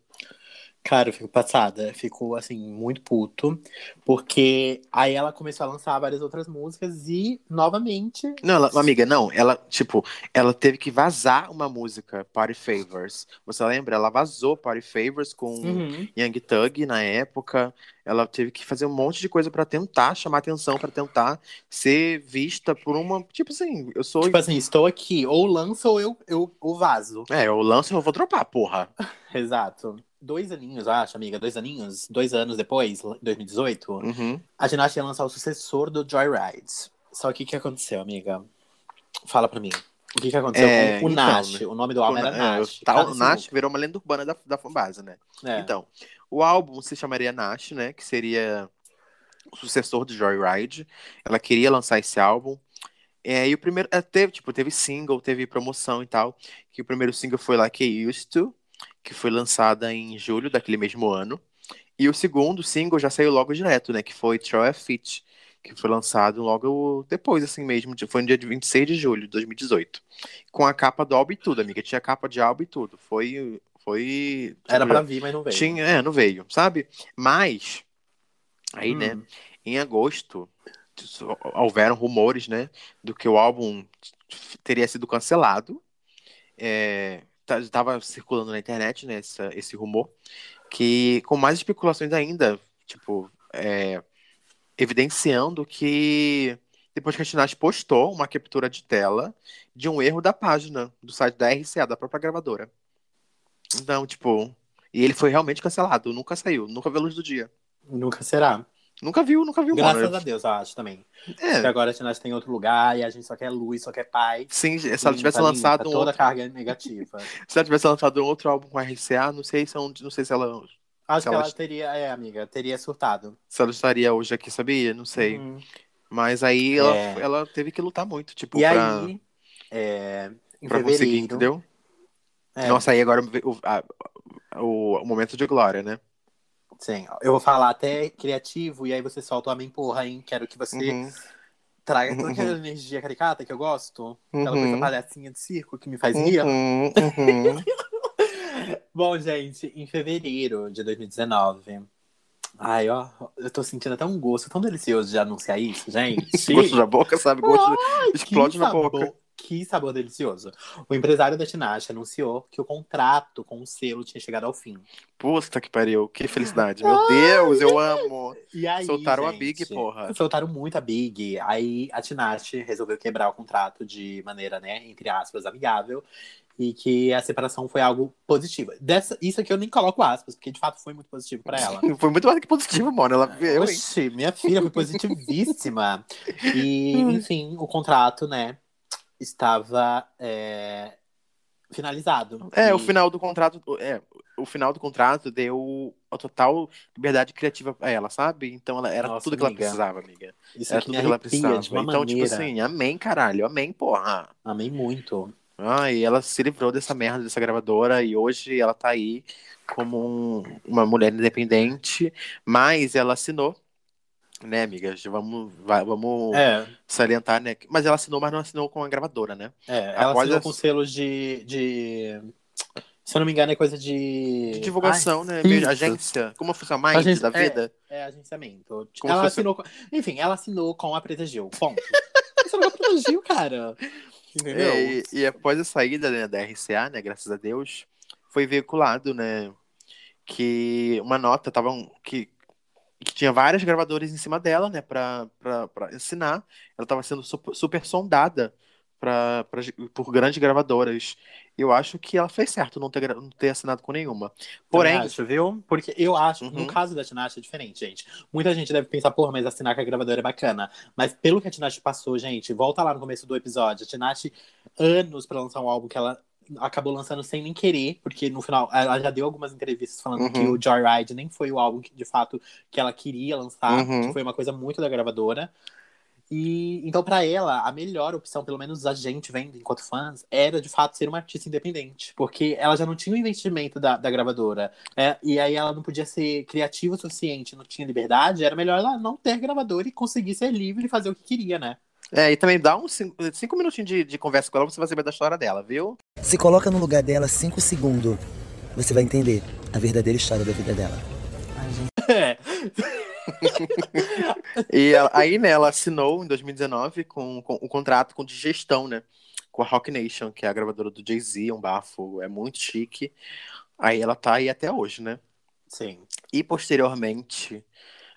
Cara, eu fico passada, fico assim, muito puto. Porque aí ela começou a lançar várias outras músicas e, novamente, Não, ela- amiga, não. Ela, tipo, ela teve que vazar uma música, Party Favors. Você lembra? Ela vazou Party Favors com Uhum. Young Thug na época. Ela teve que fazer um monte de coisa pra tentar chamar atenção, pra tentar ser vista por uma. Tipo assim, eu sou. tipo assim, estou aqui, ou lança ou eu, eu, eu vazo. É, eu lanço e eu vou dropar, porra. Exato. Dois aninhos, acho, amiga, dois aninhos, dois anos depois, 2018, Uhum. a Tinashe ia lançar o sucessor do Joyride. Só que o que aconteceu, amiga? Fala pra mim. O que, que aconteceu É, com o então, Nash? né? O nome do álbum era É, Nash. o tal Nash virou uma lenda urbana da, da fanbase, né? É. Então, o álbum se chamaria Nash, né? Que seria o sucessor do Joyride. Ela queria lançar esse álbum. É, e o primeiro. é, teve, tipo, teve single, teve promoção e tal. Que o primeiro single foi lá, que Used To, que foi lançada em julho daquele mesmo ano. E o segundo single já saiu logo direto, né? Que foi Troy Fit, que foi lançado logo depois, assim mesmo. Foi no dia 26 de julho de 2018. Com a capa do álbum e tudo, amiga. Tinha capa de álbum e tudo. Foi. Foi. Era pra vir, mas não veio. tinha, é, não veio, sabe? Mas, aí, Hum. né, em agosto, houveram rumores, né, do que o álbum teria sido cancelado. É, tá- tava circulando na internet, né, essa- esse rumor, que com mais especulações ainda, tipo, é, evidenciando que depois que a Tinashe postou uma captura de tela de um erro da página do site da RCA, da própria gravadora. Então, tipo, e ele foi realmente cancelado, nunca saiu, nunca a luz do dia. Nunca será. Nunca viu, nunca viu, Graças mano. a Deus, eu acho também. Porque É, agora a Tinashe tem outro lugar e a gente só quer luz, só quer paz. sim, se ela tivesse lançado um toda outro, a carga negativa. se ela tivesse lançado um outro álbum com a RCA, não sei se, não sei se ela, Acho Se que ela- ela teria, é, amiga, teria surtado. se ela estaria hoje aqui, sabia? Não sei. Uhum. Mas aí ela, É. ela teve que lutar muito, tipo, E pra, aí, é, em pra conseguir, entendeu? é, Nossa, aí agora o, a- o, o momento de glória, né? Sim, eu vou falar até criativo e aí você solta o amém porra, hein? Quero que você Uhum. traga toda Uhum. aquela energia caricata que eu gosto. Aquela Uhum. coisa palhacinha de circo que me faz rir. Uhum, uhum. Bom, gente, em fevereiro de 2019. Ai, ó, eu tô sentindo até um gosto tão delicioso de anunciar isso, gente. Gosto na boca, sabe? Gosto explode que na boca. Que sabor delicioso. O empresário da Tinashe anunciou que o contrato com o selo tinha chegado ao fim. Puta que pariu, que felicidade. Meu Deus, eu amo. E aí, Soltaram a gente, Big, porra. Soltaram muito a Big. Aí a Tinashe resolveu quebrar o contrato de maneira, né, entre aspas, amigável. E que a separação foi algo positivo. Dessa, isso aqui eu nem coloco aspas, porque de fato foi muito positivo pra ela. Foi muito mais que positivo, mano. Ela? Oxi, minha filha foi positivíssima. E, enfim, o contrato, né, estava é, finalizado. É, E- o final do contrato. É, o final do contrato deu a total liberdade criativa pra ela, sabe? Então ela era Nossa, tudo que ela amiga. precisava, amiga. Isso Era tudo que ela precisava. Então, maneira. tipo assim, amém, caralho, amém, porra. Amei muito. Ai, ela se livrou dessa merda, dessa gravadora, e hoje ela tá aí como um- uma mulher independente, mas ela assinou, né, amiga? Já Vamos, vamos É, salientar, né? Mas ela assinou, mas não assinou com a gravadora, né? é ela Após assinou as- com selos de, de. Se eu não me engano, é coisa de. De divulgação, Ai, né? isso. Agência. Como funciona mais Agência- da vida? É agenciamento. Como ela se fosse- assinou. com- Enfim, ela assinou com a Preta Gil. Ponto. assinou com a Preta Gil, cara. Entendeu? É, e, e após a saída né, da RCA, né, graças a Deus, foi veiculado, né, que uma nota tava um- que, que tinha várias gravadoras em cima dela, né, pra ensinar. Ela tava sendo super, sondada pra, pra, por grandes gravadoras. Eu acho que ela fez certo não ter, não ter assinado com nenhuma. Porém, acho, viu? Porque eu acho, Uhum. no caso da Tinashe é diferente, gente. Muita gente deve pensar, porra, mas assinar com a gravadora é bacana. Mas pelo que a Tinashe passou, gente, volta lá no começo do episódio. A Tinashe, anos pra lançar um álbum que ela acabou lançando sem nem querer, porque no final ela já deu algumas entrevistas falando Uhum. que o Joyride nem foi o álbum que, de fato que ela queria lançar, Uhum. que foi uma coisa muito da gravadora. E então, pra ela, a melhor opção, pelo menos a gente vendo enquanto fãs, era de fato ser uma artista independente. Porque ela já não tinha o investimento da, da gravadora. É, e aí ela não podia ser criativa o suficiente, não tinha liberdade. Era melhor ela não ter gravadora e conseguir ser livre e fazer o que queria, né? É, e também dá uns cinco, cinco minutinhos de, de conversa com ela, você vai saber da história dela, viu? Se coloca no lugar dela cinco segundos, você vai entender a verdadeira história da vida dela. É. E ela- aí, né, ela assinou em 2019 com, com o contrato com de gestão, né? Com a Rock Nation, que é a gravadora do Jay-Z, um bafo, é muito chique. Aí ela tá aí até hoje, né? Sim. E posteriormente.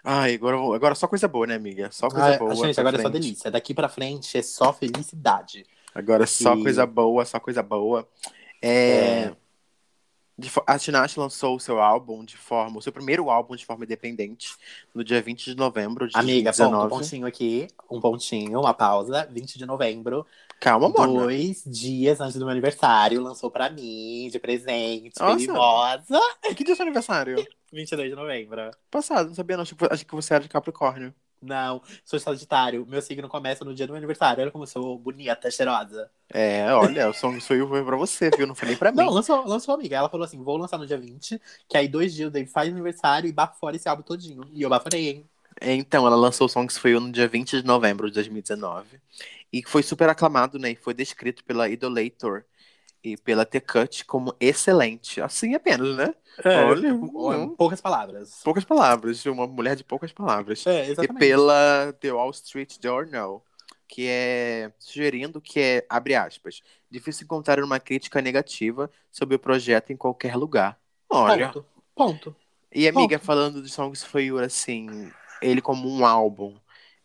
Ai, agora, agora só coisa boa, né, amiga? Só coisa Ah, boa. gente, agora é só frente. delícia. Daqui pra frente é só felicidade. Agora só E- coisa boa, só coisa boa. É, É. a Tinashe lançou o seu álbum de forma, o seu primeiro álbum de forma independente no dia 20 de novembro de Amiga, 2019. um pontinho aqui, um pontinho, uma pausa. 20 de novembro, Calma, mano. dois dias antes do meu aniversário, lançou pra mim, de presente, Nossa. mimosa. Que dia é seu aniversário? 22 de novembro. Passado, não sabia não. Achei que- Achei que você era de Capricórnio. Não, sou sagitário. Meu signo começa no dia do meu aniversário. Olha como eu sou bonita, cheirosa. É, olha, o Songs foi foi pra você, viu? Não foi nem pra mim. Não, lançou, lançou amiga. Ela falou assim: vou lançar no dia 20, que aí dois dias o Dave faz aniversário e bafora esse álbum todinho. E eu baforei, hein? Então, ela lançou o Songs You no dia 20 de novembro de 2019. E foi super aclamado, né? E foi descrito pela Idolator e pela The-Cut como excelente. Assim apenas, né? Olha, hum, poucas palavras. poucas palavras. Uma mulher de poucas palavras. É, E pela The Wall Street Journal, que é sugerindo que é, abre aspas, difícil encontrar uma crítica negativa sobre o projeto em qualquer lugar. Olha. Ponto. Ponto. E amiga, falando de Songs For You, assim, ele como um álbum,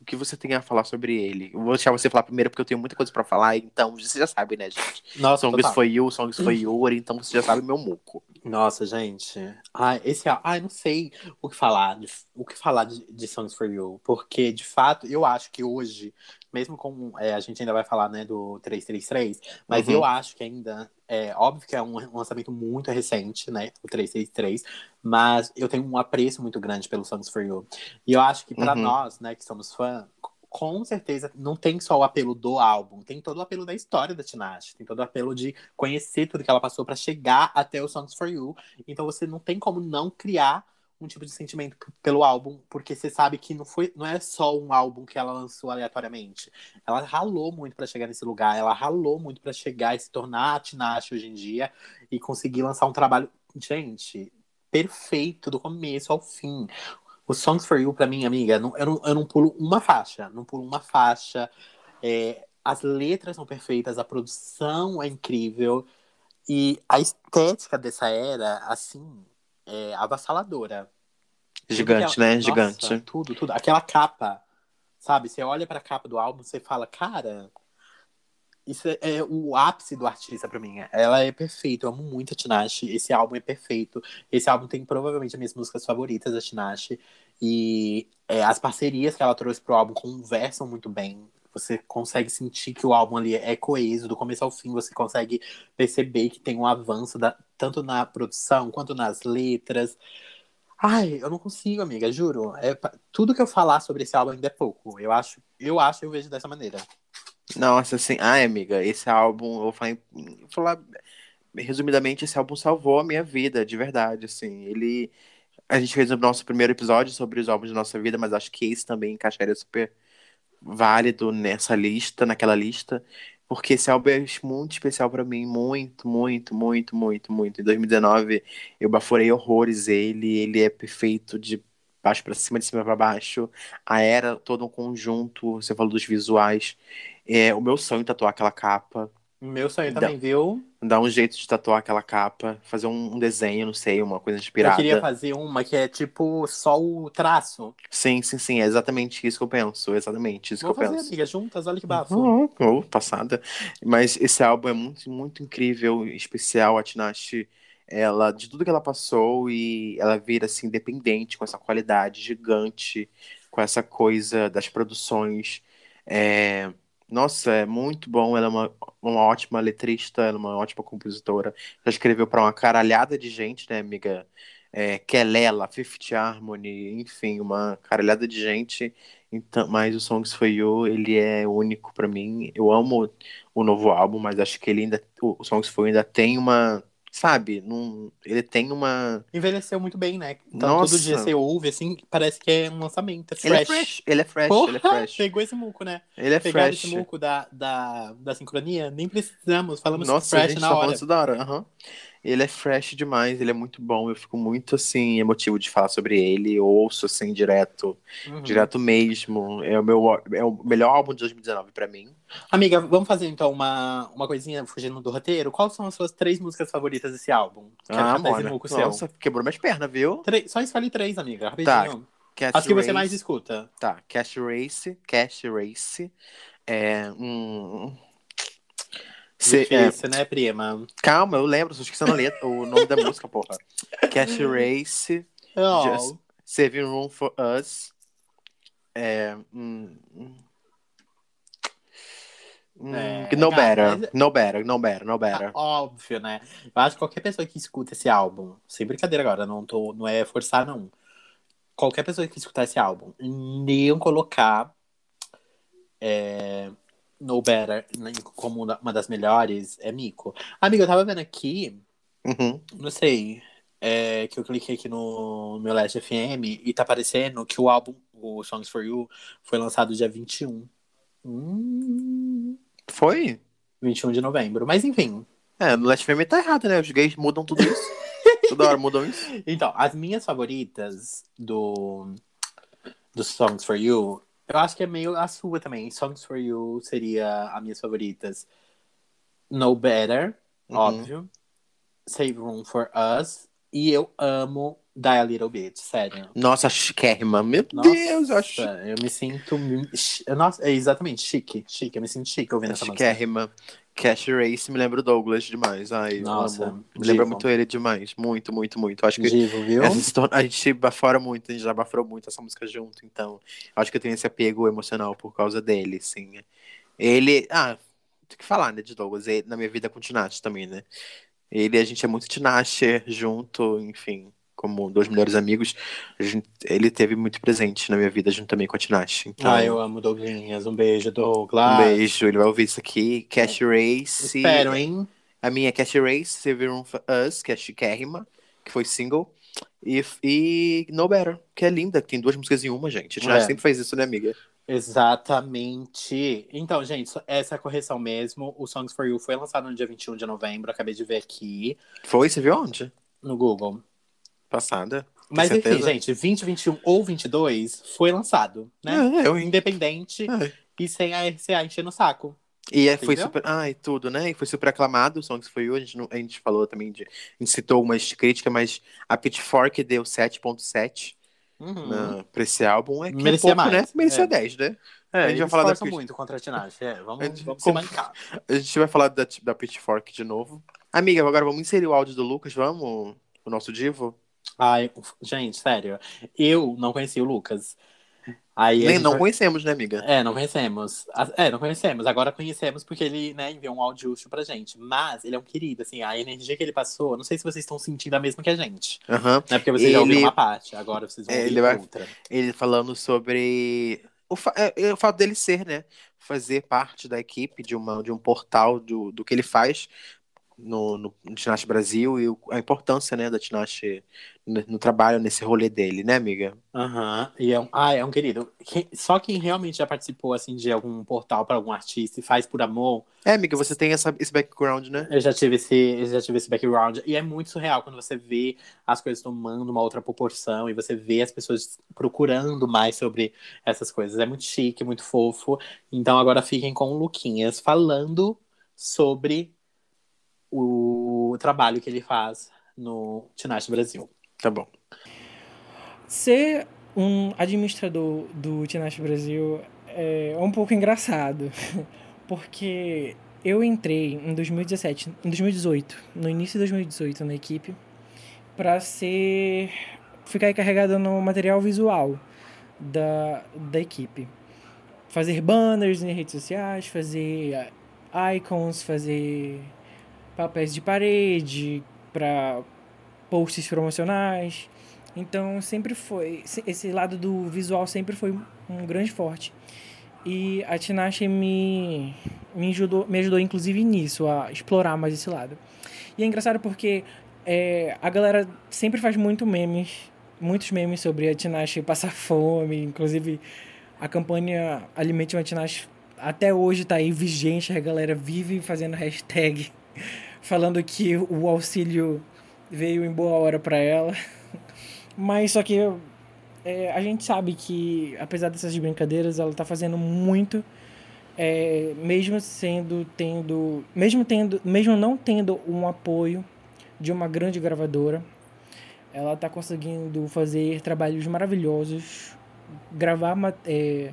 o que você tem a falar sobre ele? Eu vou deixar você falar primeiro, porque eu tenho muita coisa pra falar, então você já sabe, né, gente? Nossa, Songs total. For You, Songs For You, então você já sabe meu muco. Nossa, gente. Ai, esse. Ai, não sei o que falar. De, o que falar de, de Songs for You. Porque, de fato, eu acho que hoje, mesmo com. é, a gente ainda vai falar, né, do 333, mas Uhum. eu acho que ainda. É óbvio que é um lançamento muito recente, né? O 333. Mas eu tenho um apreço muito grande pelo Songs for You. E eu acho que pra Uhum. nós, né, que somos fã, com certeza não tem só o apelo do álbum, tem todo o apelo da história da Tinashe, tem todo o apelo de conhecer tudo que ela passou pra chegar até o Songs for You. Então você não tem como não criar um tipo de sentimento pelo álbum, porque você sabe que não foi, não é só um álbum que ela lançou aleatoriamente. Ela ralou muito pra chegar nesse lugar, ela ralou muito pra chegar e se tornar a Tinashe hoje em dia e conseguir lançar um trabalho, gente, perfeito do começo ao fim. O Songs for You, pra mim, amiga, não- eu, não, eu não pulo uma faixa. Não pulo uma faixa. É, as letras são perfeitas, a produção é incrível. E a estética dessa era, assim, é avassaladora. Gigante, que né? ela- Gigante. Nossa, tudo, tudo. Aquela capa, sabe? Você olha pra capa do álbum, você fala, cara. Isso é, é o ápice do artista pra mim. Ela é perfeita. Eu amo muito a Tinashe. Esse álbum é perfeito. Esse álbum tem provavelmente as minhas músicas favoritas da Tinashe. E é, as parcerias que ela trouxe pro álbum conversam muito bem. Você consegue sentir que o álbum ali é coeso, do começo ao fim. Você consegue perceber que tem um avanço da- tanto na produção quanto nas letras. Ai, eu não consigo, amiga, juro. É, tudo que eu falar sobre esse álbum ainda é pouco. Eu acho, eu acho, eu vejo dessa maneira. Nossa, assim, ai, amiga, esse álbum, eu vou falar, resumidamente, esse álbum salvou a minha vida, de verdade, assim, ele, a gente fez o nosso primeiro episódio sobre os álbuns da nossa vida, mas acho que esse também encaixaria super válido nessa lista, naquela lista, porque esse álbum é muito especial pra mim, muito, muito, muito, muito, muito. Em 2019 eu baforei horrores ele, ele é perfeito de baixo pra cima, de cima pra baixo. A era todo um conjunto, você falou dos visuais. É o meu sonho é tatuar aquela capa, Meu sonho Dá- também, viu? dar um jeito de tatuar aquela capa, fazer um, um desenho, não sei, uma coisa Eu inspirada. queria fazer uma que é tipo só o traço. Sim, sim, sim, é exatamente isso que eu penso, exatamente isso que eu fazer, penso. amiga, juntas, olha que bafo. Oh, oh, passada. Mas esse álbum é muito, muito incrível, especial. A Tinashe, ela, de tudo que ela passou, e ela vira assim, independente, com essa qualidade gigante, com essa coisa das produções. É, Nossa, é muito bom. Ela é uma, uma ótima letrista, ela é uma ótima compositora. Já escreveu para uma caralhada de gente, né, amiga? É, Kelela, Fifth Harmony, enfim, uma caralhada de gente. Então, mas o Songs For You, ele é único pra mim. Eu amo o novo álbum, mas acho que ele ainda, o Songs For You ainda tem uma, sabe, num, ele tem uma, Envelheceu muito bem, né? Então Nossa. todo dia você ouve, assim, parece que é um lançamento. É fresh. ele é fresh, ele é fresh, Porra, ele é fresh, pegou esse muco, né? ele é Pegaram fresh. esse muco da, da, da sincronia, nem precisamos, falamos Nossa, fresh gente na tá hora. falando isso da hora. aham. Ele é fresh demais, ele é muito bom. Eu fico muito assim emotivo de falar sobre ele. Eu ouço assim direto, Uhum. direto mesmo. É o meu é o melhor álbum de 2019 pra mim. Amiga, vamos fazer então uma, uma coisinha fugindo do roteiro? Quais são as suas três músicas favoritas desse álbum? Quero Ah, Mona. seu. Nossa, quebrou minhas pernas, viu? Três- só escolhe três, amiga, rapidinho. Cash As que você mais escuta. Tá, Cash Race, Cash Race. É, hum, cê- é, Difícil, né, prima? calma, eu lembro, tô esquecendo a letra, o nome da música, porra. Cash Race, Oh, Just- Saving Room for Us. É, hum, hum, hum, É, no cara, better, mas- no better, no better, no better. tá óbvio, né? Eu acho que qualquer pessoa que escuta esse álbum, sem brincadeira agora, não, tô, não é forçar, não. qualquer pessoa que escutar esse álbum não colocar é, No Better né, como uma das melhores, é mico. Amiga, eu tava vendo aqui, Uhum. não sei, é, que eu cliquei aqui no meu Last FM e tá aparecendo que o álbum, o Songs for You, foi lançado dia 21. Hum, Foi? 21 de novembro. Mas enfim. É, no Last Fame tá errado, né? Os gays mudam tudo isso. Toda hora mudam isso. Então, as minhas favoritas do, do Songs for You, eu acho que é meio a sua também. Songs for You seria as minhas favoritas. No Better, Uhum. óbvio. Save Room for Us. E eu amo Die a Little Bit, sério. Nossa, chiquérrima. Meu Nossa, Deus, eu acho eu me sinto. Nossa, é exatamente, chique. Chique, eu me sinto chique ouvindo essa música. chiquérrima. Cash Race me lembra o Douglas demais. Ai, Nossa, amo. Me lembra muito ele demais. Muito, muito, muito. Acho que Divo, viu? a gente bafora muito, a gente já baforou muito essa música junto, então acho que eu tenho esse apego emocional por causa dele, sim. Ele, ah, tem que falar, né, de Douglas, ele, na minha vida com o Tinashe também, né? Ele, a gente é muito Tinashe junto, enfim, como dois melhores amigos, gente- ele teve muito presente na minha vida junto também com a Tinashe. Então, Ah, eu amo Douglinhas. Um beijo, Douglas. um beijo, ele vai ouvir isso aqui. Cash Race. Espero, hein? A minha é Cash Race, Save Room for Us, que é chiquérrima, que foi single. E, e No Better, que é linda, que tem duas músicas em uma, gente. A Tinashe É. sempre faz isso, né, amiga? Exatamente. Então, gente, essa é a correção mesmo. O Songs for You foi lançado no dia 21 de novembro. Acabei de ver aqui Foi, você viu onde? no Google. Passada. Mas enfim, certeza? gente, 20, 21 ou 22 foi lançado, né? É, eu Independente É. e sem a RCA enchendo o saco. E é, foi super. E tudo, né? E foi super aclamado o Songs For You. A gente, gente falou também de. A gente citou umas críticas, mas a Pitchfork deu 7,7 Uhum. na- pra esse álbum. É que Merecia é pouco, mais. né? Merecia É. 10, né? É, a gente vai falar da Pitch- muito contra a Tinashe. É, vamos, A gente- vamos. A gente vai falar da, da Pitchfork de novo. Amiga, agora vamos inserir o áudio do Lucas, vamos? O nosso divo? Ai, gente, sério. Eu não conheci o Lucas. Aí Nem, gente não conhecemos, né, amiga? É, não conhecemos. É, não conhecemos. Agora conhecemos porque ele, né, enviou um áudio pra gente. Mas ele é um querido, assim, a energia que ele passou, não sei se vocês estão sentindo a mesma que a gente. Aham. Né? Porque vocês já ouviram Ele- uma parte, agora vocês vão É, ouvir ele vai- outra. Ele falando sobre o, fa- é, é, o fato dele ser, né? Fazer parte da equipe de, uma, de um portal do, do que ele faz no, no, no Tinashe Brasil e o- a importância, né, da Tinashe no, no trabalho, nesse rolê dele, né, amiga? Aham. E é um, ah, é um querido. Quem- só quem realmente já participou, assim, de algum portal pra algum artista e faz por amor, É, amiga, você tem essa, esse background, né? Eu já tive esse, eu já tive esse background. E é muito surreal quando você vê as coisas tomando uma outra proporção e você vê as pessoas procurando mais sobre essas coisas. É muito chique, muito fofo. Então agora fiquem com o Luquinhas falando sobre o trabalho que ele faz no Tinashe Brasil. Tá bom. Ser um administrador do Tinashe Brasil é um pouco engraçado, porque eu entrei em 2017, em 2018, no início de 2018 na equipe, para ser ficar encarregado no material visual da, da equipe. Fazer banners em redes sociais, fazer icons, fazer papéis de parede para posts promocionais. Então sempre foi se- esse lado do visual sempre foi um grande forte. E a Tinashe me me ajudou, me ajudou inclusive nisso a explorar mais esse lado. E é engraçado porque é, a galera sempre faz muito memes, muitos memes sobre a Tinashe passar fome, inclusive a campanha Alimente uma Tinashe até hoje tá aí vigente, a galera vive fazendo hashtag falando que o auxílio veio em boa hora para ela. Mas só que é, a gente sabe que, apesar dessas brincadeiras, ela tá fazendo muito, é, mesmo sendo tendo, mesmo tendo, mesmo não tendo um apoio de uma grande gravadora, ela tá conseguindo fazer trabalhos maravilhosos, gravar é,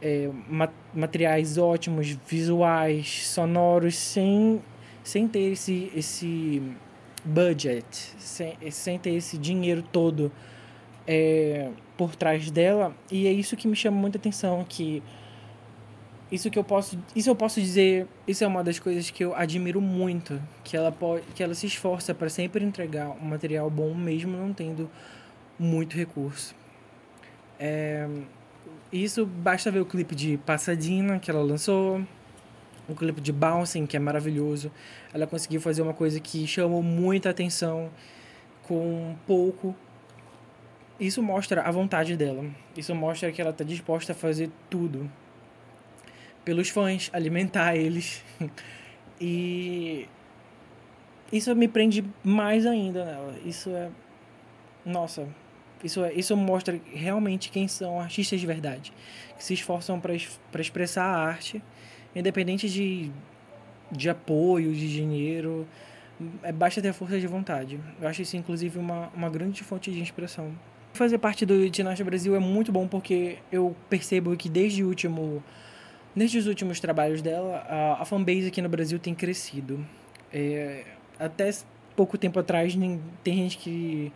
é, ma- materiais ótimos, visuais, sonoros, sem, sem ter esse, esse budget, sem, sem ter esse dinheiro todo é, por trás dela. E é isso que me chama muita atenção, que isso que eu posso, isso eu posso dizer, isso é uma das coisas que eu admiro muito, que ela pode, que ela se esforça para sempre entregar um material bom mesmo não tendo muito recurso. É, isso basta ver o clipe de Passadina que ela lançou, o clipe de Bouncing, que é maravilhoso. Ela conseguiu fazer uma coisa que chamou muita atenção com pouco. Isso mostra a vontade dela. Isso mostra que ela está disposta a fazer tudo pelos fãs, alimentar eles. e isso me prende mais ainda nela. Isso é nossa, isso é, isso mostra realmente quem são artistas de verdade, que se esforçam para expressar a arte, independente de de apoio, de dinheiro, é basta ter força de vontade. Eu acho isso inclusive uma, uma grande fonte de inspiração. Fazer parte do Ginástica Brasil é muito bom porque eu percebo que desde o último Desde os últimos trabalhos dela, a, a fanbase aqui no Brasil tem crescido. É, até pouco tempo atrás, tem gente que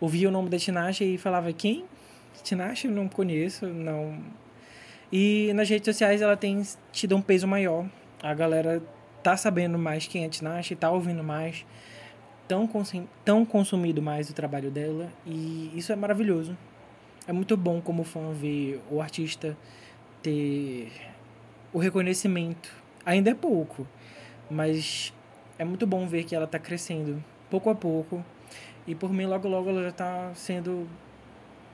ouvia o nome da Tinashe e falava: Quem? Tinashe? Não conheço, não. E nas redes sociais ela tem tido um peso maior. A galera tá sabendo mais quem é Tinashe, tá ouvindo mais, tão, consum tão consumido mais o trabalho dela. E isso é maravilhoso. É muito bom como fã ver o artista ter o reconhecimento. Ainda é pouco, mas é muito bom ver que ela está crescendo pouco a pouco. E por mim, logo logo ela já está sendo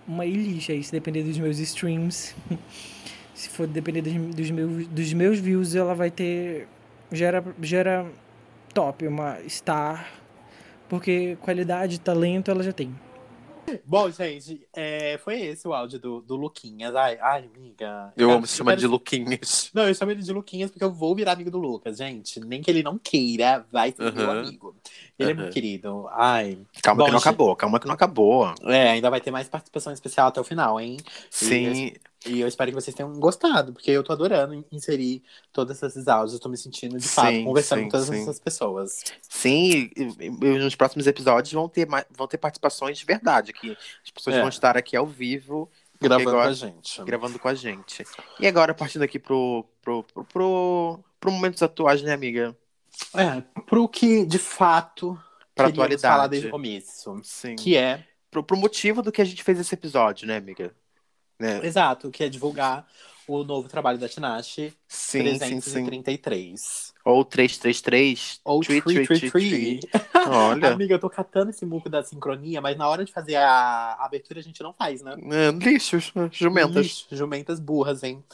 uma ilha se depender dos meus streams. se for depender dos, dos, meus, dos meus views, ela vai ter. Gera, gera top, uma star. Porque qualidade, talento ela já tem. Bom, gente, é, foi esse o áudio do, do Luquinhas. Ai, ai, amiga. Eu, eu amo se chamar de Luquinhas. Não, eu chamo ele de Luquinhas porque eu vou virar amigo do Lucas, gente. Nem que ele não queira, vai ser uhum. meu amigo. Ele uhum. é muito querido. Ai. Calma Bom, que não gente... acabou, calma que não acabou. É, ainda vai ter mais participação especial até o final, hein? Sim. E e eu espero que vocês tenham gostado, porque eu tô adorando inserir todos esses áudios. Eu tô me sentindo, de sim, fato, conversando sim, com todas sim. essas pessoas. Sim, e, e, nos próximos episódios vão ter, vão ter participações de verdade, que as pessoas é. vão estar aqui ao vivo. Gravando agora, com a gente. Gravando com a gente. E agora, partindo aqui pro, pro, pro, pro, pro momentos atuais, né, amiga? É, pro que, de fato, pra atualidade. falar desde o começo. Sim. Que é... Pro, pro motivo do que a gente fez esse episódio, né, amiga? Né? Exato, que é divulgar o novo trabalho da Tinashe, sim, 333. Sim, sim. Ou 333. Ou 333. Olha. Amiga, eu tô catando esse muco da sincronia, mas na hora de fazer a abertura a gente não faz, né? É, lixos, jumentas. Lixo, jumentas burras, hein?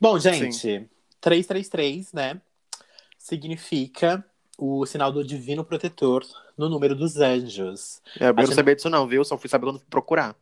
Bom, gente, sim. 333, né? Significa o sinal do divino protetor no número dos anjos. É, eu não sabia disso não, viu? Só fui saber quando procurar.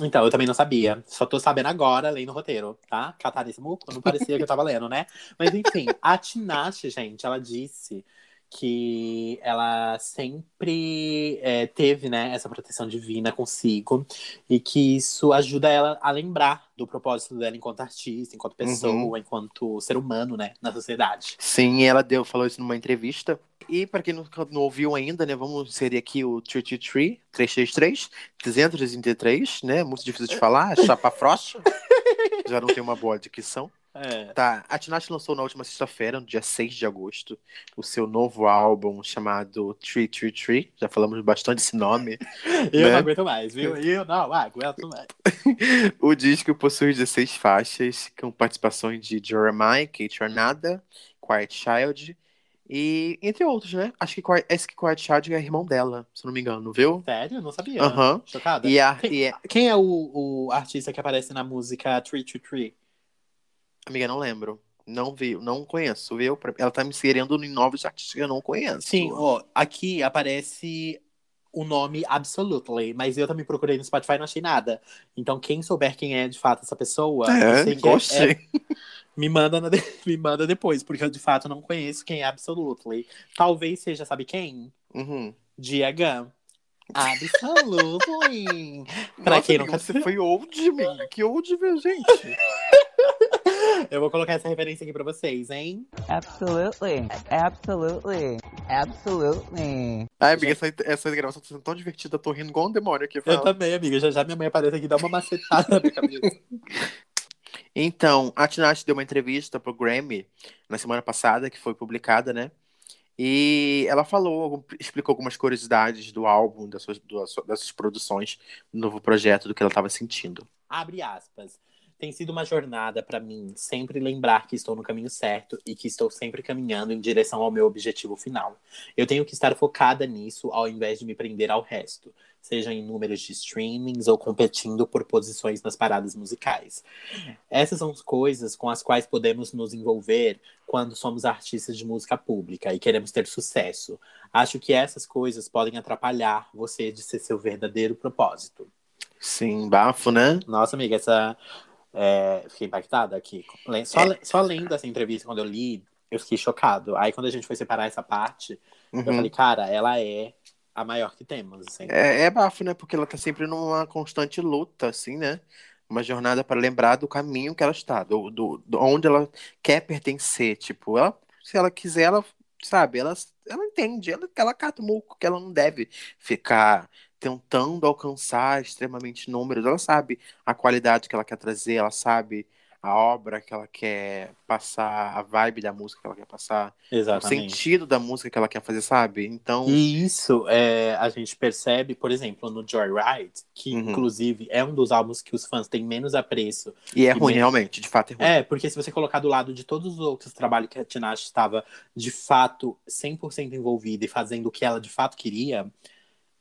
Então, eu também não sabia. Só tô sabendo agora, lendo o roteiro, tá? Catar esse muco, não parecia que eu tava lendo, né? Mas enfim, a Tinashe, gente, ela disse que ela sempre é, teve né, essa proteção divina consigo e que isso ajuda ela a lembrar do propósito dela enquanto artista, enquanto pessoa, uhum. enquanto ser humano, né, na sociedade. Sim, ela deu, falou isso numa entrevista. E para quem não, não, ouviu ainda, né, vamos inserir aqui o 333, 333, 333, né, muito difícil de falar, chapa frocha. Já não tem uma boa dicção. É. Tá, a Tinashe lançou na última sexta-feira, no dia 6 de agosto, o seu novo álbum chamado Tree Tree Tree. Já falamos bastante esse nome. Eu né? não aguento mais, viu? Eu não aguento mais. o disco possui 16 faixas, com participações de Jeremiah, Kate Arnada, Quiet Child e entre outros, né? Acho que esse que Quiet Child é irmão dela, se não me engano, viu? Sério? Não sabia. Aham. Chocada. E, a, quem, e é... quem é o, o artista que aparece na música Tree Tree Tree? Amiga, não lembro. Não vi, não conheço, viu? Ela tá me inserindo em novos artistas que eu não conheço. Sim, ó, aqui aparece o nome Absolutely, mas eu também procurei no Spotify e não achei nada. Então, quem souber quem é de fato essa pessoa, é, é, é, me, manda na, me manda depois, porque eu de fato não conheço quem é Absolutely. Talvez seja, sabe quem? Uhum. Diagan. Absolutely. pra Nossa, quem nunca... Você foi old, mim. Que old, gente. Eu vou colocar essa referência aqui pra vocês, hein? Absolutely. Absolutely. Absolutely. Ai, amiga, essa, essa gravação tá sendo tão divertida. Eu tô rindo igual um demônio aqui. Fala. Eu também, amiga. Já já minha mãe aparece aqui e dá uma macetada na minha cabeça. Então, a Tinashe deu uma entrevista pro Grammy na semana passada, que foi publicada, né? E ela falou, explicou algumas curiosidades do álbum, das suas, das suas produções, do novo projeto, do que ela estava sentindo. Abre aspas. Tem sido uma jornada para mim sempre lembrar que estou no caminho certo e que estou sempre caminhando em direção ao meu objetivo final. Eu tenho que estar focada nisso ao invés de me prender ao resto, seja em números de streamings ou competindo por posições nas paradas musicais. Essas são as coisas com as quais podemos nos envolver quando somos artistas de música pública e queremos ter sucesso. Acho que essas coisas podem atrapalhar você de ser seu verdadeiro propósito. Sim, bafo, né? Nossa, amiga, essa é, fiquei impactada aqui. Só, é. só lendo essa entrevista, quando eu li, eu fiquei chocado. Aí, quando a gente foi separar essa parte, uhum. eu falei, cara, ela é a maior que temos. Assim. É, é bafo, né? Porque ela tá sempre numa constante luta, assim, né? Uma jornada para lembrar do caminho que ela está, do, do, do, onde ela quer pertencer. Tipo, ela, se ela quiser, ela sabe, ela, ela entende, ela, ela cata o muco, que ela não deve ficar tentando alcançar extremamente números. Ela sabe a qualidade que ela quer trazer, ela sabe a obra que ela quer passar, a vibe da música que ela quer passar, Exatamente. o sentido da música que ela quer fazer, sabe? Então. E isso é, a gente percebe, por exemplo, no Joyride, que uhum. inclusive é um dos álbuns que os fãs têm menos apreço. E é ruim, menos... realmente, de fato é ruim. É, porque se você colocar do lado de todos os outros trabalhos que a Tinashe estava de fato 100% envolvida e fazendo o que ela de fato queria,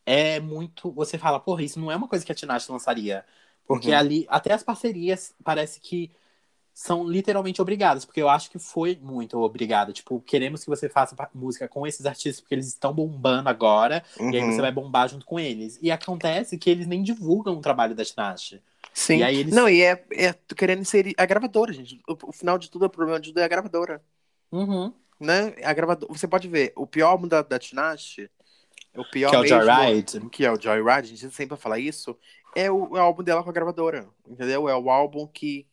é muito. Você fala, porra, isso não é uma coisa que a Tinashe lançaria. Porque uhum. ali, até as parcerias, parece que são literalmente obrigadas, porque eu acho que foi muito obrigada. Tipo, queremos que você faça música com esses artistas porque eles estão bombando agora, uhum. e aí você uhum. vai bombar junto com eles. E acontece que eles nem divulgam o trabalho da Tinashe. Sim. E aí eles... Não, e é, é querendo inserir a gravadora, gente. O, o, final de tudo, o problema de tudo é a gravadora. Uhum. Né? A gravadora. Você pode ver, o pior álbum da, da Tinashe o pior que é o Joyride. Que é o Joyride, a gente sempre fala isso. É o, é o, álbum dela com a gravadora, entendeu? É o álbum que...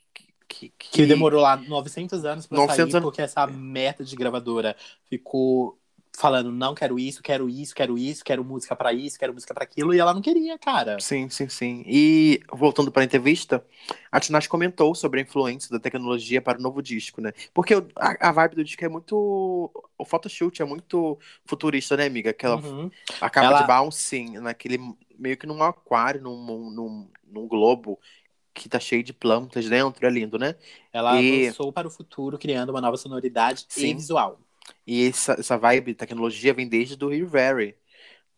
Que, que... que demorou lá 900 anos pra 900 sair, anos... porque essa meta de gravadora ficou falando não quero isso, quero isso, quero isso, quero música para isso, quero música para aquilo, e ela não queria, cara. Sim, sim, sim. E voltando para a entrevista, a Tinashe comentou sobre a influência da tecnologia para o novo disco, né? Porque a, a vibe do disco é muito o photoshoot é muito futurista, né, amiga? Aquela uhum. a capa ela... de bouncing naquele meio que num aquário, num, num, num globo que tá cheio de plantas dentro, é lindo, né? Ela e... avançou para o futuro, criando uma nova sonoridade Sim. e visual. E essa, essa vibe de tecnologia vem desde do Rio Very,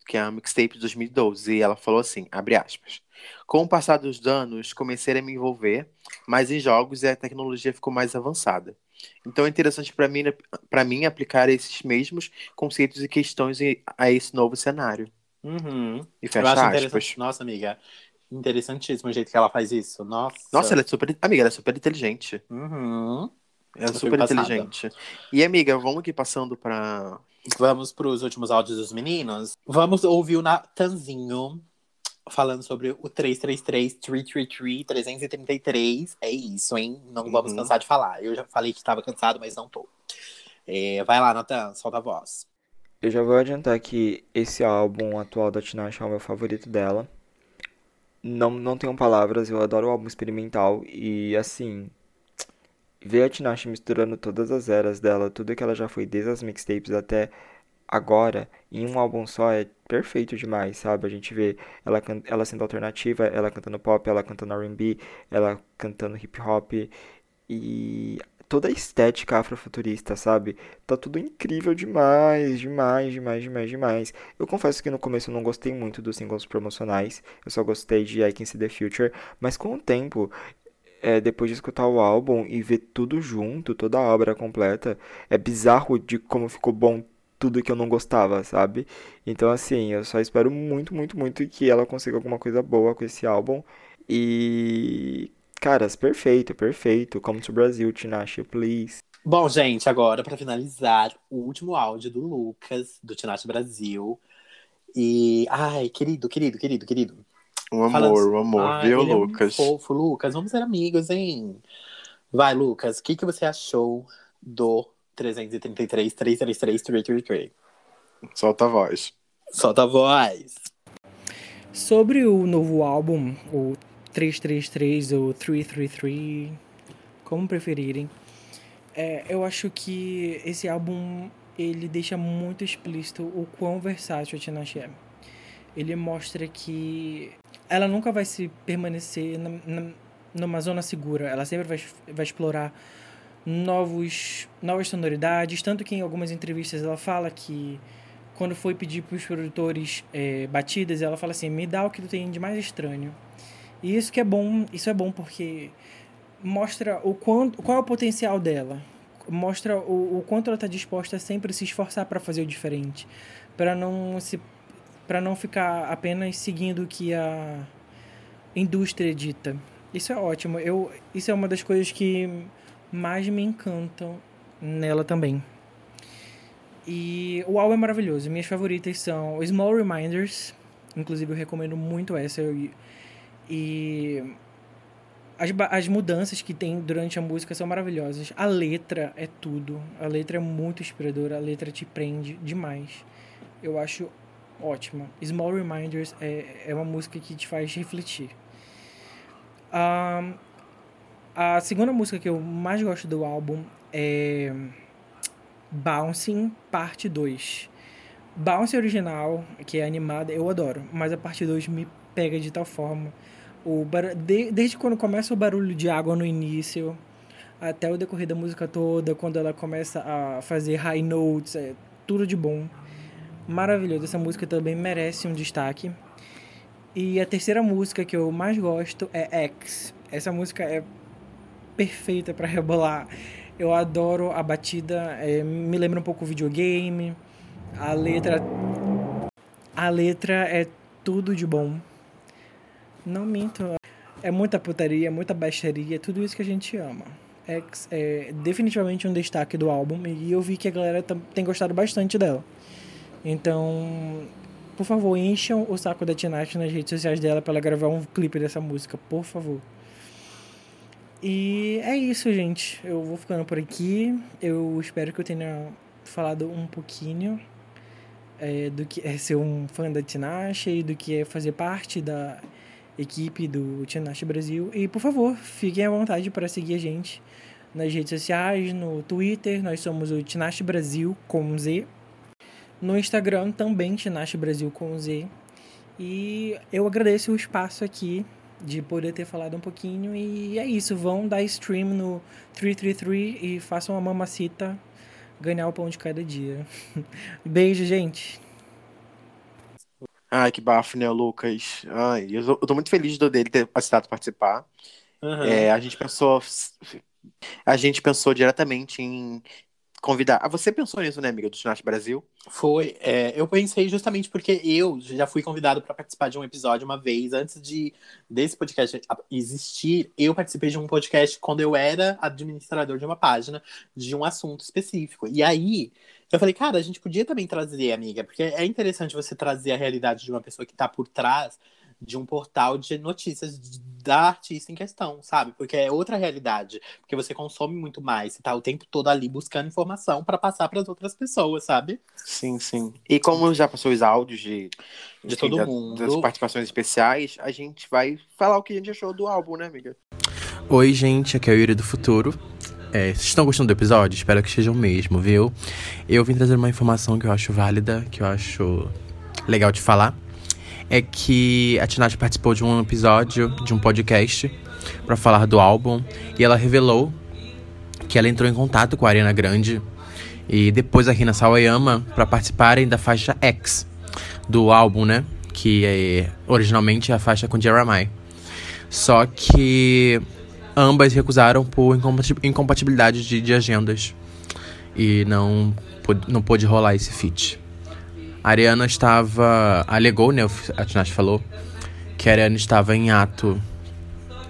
que é a mixtape de 2012. E ela falou assim, abre aspas. Com o passar dos anos, comecei a me envolver mais em jogos e a tecnologia ficou mais avançada. Então é interessante para mim, mim aplicar esses mesmos conceitos e questões a esse novo cenário. Uhum. E fecha aspas. Nossa, amiga, interessantíssimo o jeito que ela faz isso. Nossa. Nossa, ela é super, amiga, ela é super inteligente. Uhum. É super inteligente. E, amiga, vamos aqui passando para. Vamos para os últimos áudios dos meninos. Vamos ouvir o Natanzinho falando sobre o 333, 333, 333. É isso, hein? Não vamos uhum. cansar de falar. Eu já falei que estava cansado, mas não tô. É, vai lá, Natan, solta a voz. Eu já vou adiantar que esse álbum atual da Tinashe é o meu favorito dela. Não, não tenho palavras, eu adoro o álbum experimental e assim, ver a Tinashe misturando todas as eras dela, tudo que ela já foi, desde as mixtapes até agora, em um álbum só, é perfeito demais, sabe? A gente vê ela, ela sendo alternativa, ela cantando pop, ela cantando R&B, ela cantando hip hop e toda a estética afrofuturista, sabe? Tá tudo incrível demais, demais, demais, demais, demais. Eu confesso que no começo eu não gostei muito dos singles promocionais, eu só gostei de I Can See The Future, mas com o tempo é, depois de escutar o álbum e ver tudo junto, toda a obra completa, é bizarro de como ficou bom tudo que eu não gostava, sabe? Então, assim, eu só espero muito, muito, muito que ela consiga alguma coisa boa com esse álbum. E. Caras, perfeito, perfeito. Come to Brasil, Tinashe, please. Bom, gente, agora para finalizar, o último áudio do Lucas, do Tinashe Brasil. E. Ai, querido, querido, querido, querido. Um amor, um amor, ah, viu, Lucas? É fofo, Lucas, vamos ser amigos, hein? Vai, Lucas, o que, que você achou do 333 333 333? Solta a voz. Solta a voz. Sobre o novo álbum, o 333 ou 333, como preferirem, é, eu acho que esse álbum ele deixa muito explícito o quão versátil a Tinashe é. Ele mostra que ela nunca vai se permanecer na, na, numa zona segura. Ela sempre vai, vai explorar novos, novas sonoridades. Tanto que em algumas entrevistas ela fala que quando foi pedir para os produtores é, batidas, ela fala assim: me dá o que tu tem de mais estranho. E isso que é bom, isso é bom porque mostra o quanto, qual é o potencial dela. Mostra o, o quanto ela está disposta a sempre se esforçar para fazer o diferente, para não se para não ficar apenas seguindo o que a indústria dita. Isso é ótimo. Eu, isso é uma das coisas que mais me encantam nela também. E o álbum é maravilhoso. Minhas favoritas são Small Reminders, inclusive eu recomendo muito essa. E as, as mudanças que tem durante a música são maravilhosas. A letra é tudo. A letra é muito inspiradora. A letra te prende demais. Eu acho ótima. Small Reminders é, é uma música que te faz refletir. Um, a segunda música que eu mais gosto do álbum é Bouncing Parte 2. Bounce original, que é animada, eu adoro, mas a parte 2 me pega de tal forma. O bar... de... Desde quando começa o barulho de água no início, até o decorrer da música toda, quando ela começa a fazer high notes, é tudo de bom. Maravilhoso, essa música também merece um destaque. E a terceira música que eu mais gosto é X. Essa música é perfeita para rebolar. Eu adoro a batida, é, me lembra um pouco videogame. A letra. A letra é tudo de bom. Não minto. É muita putaria, muita baixaria, tudo isso que a gente ama. É, é definitivamente um destaque do álbum e eu vi que a galera tem gostado bastante dela. Então, por favor, encham o saco da Tinashe nas redes sociais dela para ela gravar um clipe dessa música, por favor. E é isso, gente. Eu vou ficando por aqui. Eu espero que eu tenha falado um pouquinho é, do que é ser um fã da Tinashe e do que é fazer parte da equipe do Tinashe Brasil. E, por favor, fiquem à vontade para seguir a gente nas redes sociais, no Twitter, nós somos o Tinashe Brasil com Z. No Instagram também Tinashe Brasil com Z. E eu agradeço o espaço aqui de poder ter falado um pouquinho. E é isso, vão dar stream no 333 e façam a mamacita ganhar o pão de cada dia. Beijo, gente. Ai, que bafo, né, Lucas? Ai, eu, tô, eu tô muito feliz dele ter aceitado participar. Uhum. É, a gente pensou. A gente pensou diretamente em convidar. Ah, você pensou nisso, né, amiga, do Tinashe Brasil? Foi. É, eu pensei justamente porque eu já fui convidado para participar de um episódio uma vez. Antes de desse podcast existir, eu participei de um podcast quando eu era administrador de uma página de um assunto específico. E aí. Eu falei, cara, a gente podia também trazer, amiga, porque é interessante você trazer a realidade de uma pessoa que está por trás de um portal de notícias da artista em questão, sabe? Porque é outra realidade. Porque você consome muito mais, você tá o tempo todo ali buscando informação para passar para as outras pessoas, sabe? Sim, sim. E como já passou os áudios de, de enfim, todo mundo, das participações especiais, a gente vai falar o que a gente achou do álbum, né, amiga? Oi, gente, aqui é o Yuri do Futuro. É, vocês estão gostando do episódio? Espero que estejam mesmo, viu? Eu vim trazer uma informação que eu acho válida, que eu acho legal de falar é que a Tinashe participou de um episódio de um podcast para falar do álbum e ela revelou que ela entrou em contato com a Ariana Grande e depois a Rina Sawayama para participarem da faixa X do álbum, né? Que é originalmente a faixa com Jeremiah. Só que ambas recusaram por incompatibilidade de, de agendas e não, não pôde rolar esse feat. A Ariana estava. Alegou, né? A Tinashe falou que a Ariana estava em ato.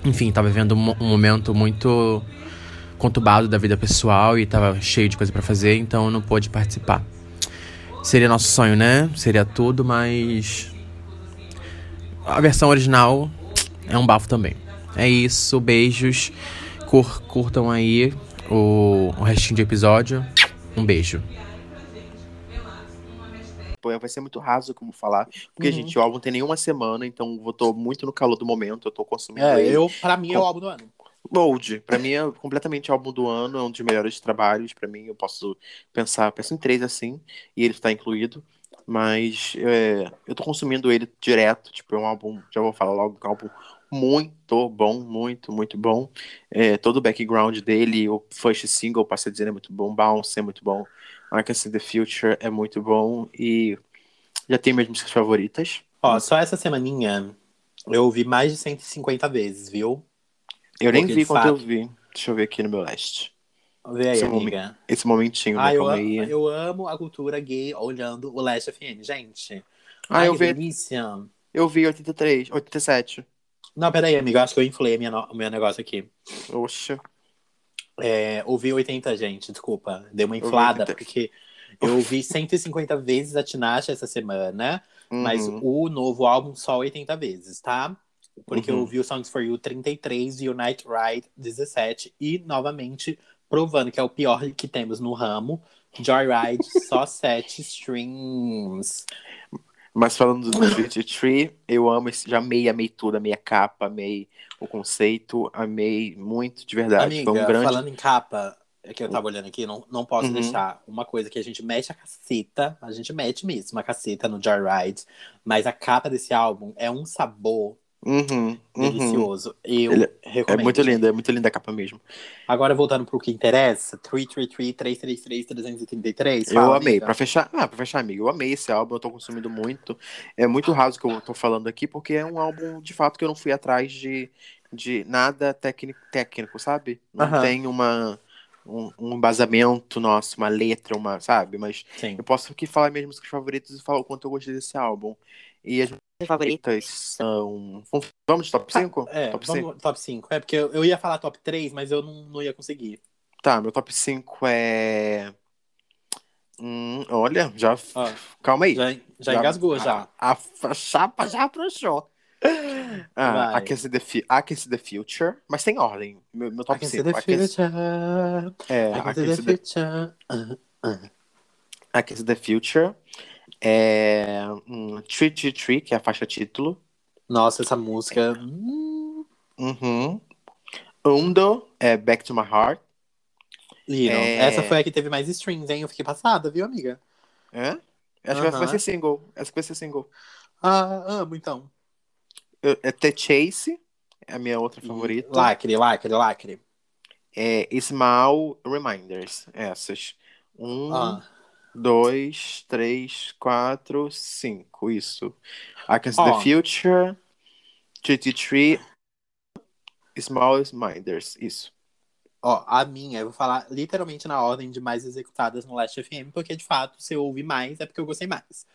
Enfim, estava vivendo um, um momento muito conturbado da vida pessoal e estava cheio de coisa para fazer, então não pôde participar. Seria nosso sonho, né? Seria tudo, mas. A versão original é um bafo também. É isso, beijos. Cur curtam aí o, o restinho de episódio. Um beijo vai ser muito raso como falar. Porque, uhum. gente, o álbum tem nenhuma semana, então eu tô muito no calor do momento, eu tô consumindo é, ele. Eu, pra mim, é o álbum do ano. Bold, pra mim é completamente álbum do ano, é um dos melhores trabalhos. Pra mim, eu posso pensar, penso em três assim, e ele está incluído. Mas é, eu tô consumindo ele direto, tipo, é um álbum, já vou falar logo, é um álbum muito bom, muito, muito bom. É, todo o background dele, o first single, posso dizer, é muito bom, Bounce é muito bom, I Can See The Future é muito bom, e já tenho minhas músicas favoritas. Ó, só essa semaninha eu ouvi mais de 150 vezes, viu? Eu nem Porque, vi quanto eu fato- vi. Deixa eu ver aqui no meu list. Vê aí, Esse amiga. Esse momentinho, Ah, né? eu, amo, eu amo a cultura gay olhando o Last FM, gente. Ah, Ai, eu vi, delícia. eu vi 83, 87. Não, peraí, amiga, eu acho que eu inflei minha o meu negócio aqui. Oxa. É, ouvi 80, gente, desculpa. Dei uma Ouvi inflada, 80. porque eu ouvi 150 vezes a Tinashe essa semana, mas Uhum. o novo álbum só 80 vezes, tá? Porque eu Uhum. ouvi o Songs for You 33 e o Night Ride 17, e novamente provando que é o pior que temos no ramo. Joyride, só 7 streams. Mas falando do 33, eu amo esse. Já amei, amei tudo. Amei a capa, amei o conceito, amei muito, de verdade. Amiga, Foi um grande. falando em capa, é que eu tava olhando aqui, não, não posso Uhum. deixar uma coisa que a gente mete a caceta, a gente mete mesmo a caceta no Joyride, mas a capa desse álbum é um sabor Uhum, uhum. delicioso. Eu Ele recomendo. É muito linda, é muito linda a capa mesmo. Agora, voltando pro que interessa, 333-333-333. eu amei. amiga. Pra fechar, ah, pra fechar, amigo, eu amei esse álbum, eu tô consumindo muito. É muito raso que eu tô falando aqui, porque é um álbum, de fato, que eu não fui atrás de, de nada técnico, técnico, sabe? Não Aham. tem uma, um, um embasamento nosso, uma letra, uma, sabe? Mas Sim. eu posso aqui falar minhas músicas favoritas e falar o quanto eu gostei desse álbum. E as favoritas são. Vamos de top 5? É, top vamos 5? top 5. É, porque eu, eu ia falar top 3, mas eu não, não ia conseguir. Tá, meu top 5 é. Hum, olha, já. Ó, Calma aí. já, já engasgou, já. A, a chapa já afrouxou. Ah, Can See the, Can See the Future, mas tem ordem. Meu, meu top can see 5. the I Can, future. é, see the the, future. Uh, I Can See the Future. É, hum, Tree Tree Tree, que é a faixa título. Nossa, essa música. hum, Uhum. Undo, é Back to My Heart. Liram. É. Essa foi a que teve mais streams, hein? Eu fiquei passada, viu, amiga? É? Acho que essa vai ser single. Essa vai ser single. Ah, amo, então. Eu- É The Chase, é a minha outra favorita. Lacre, lacre, lacre. É Small Reminders. Essas. Um, Ah, dois, três, quatro, cinco. Isso. I Can See Ó. the Future. 33. Small Reminders. Isso. ó, a minha, eu vou falar literalmente na ordem de mais executadas no Last FM, porque de fato, se eu ouvi mais, é porque eu gostei mais.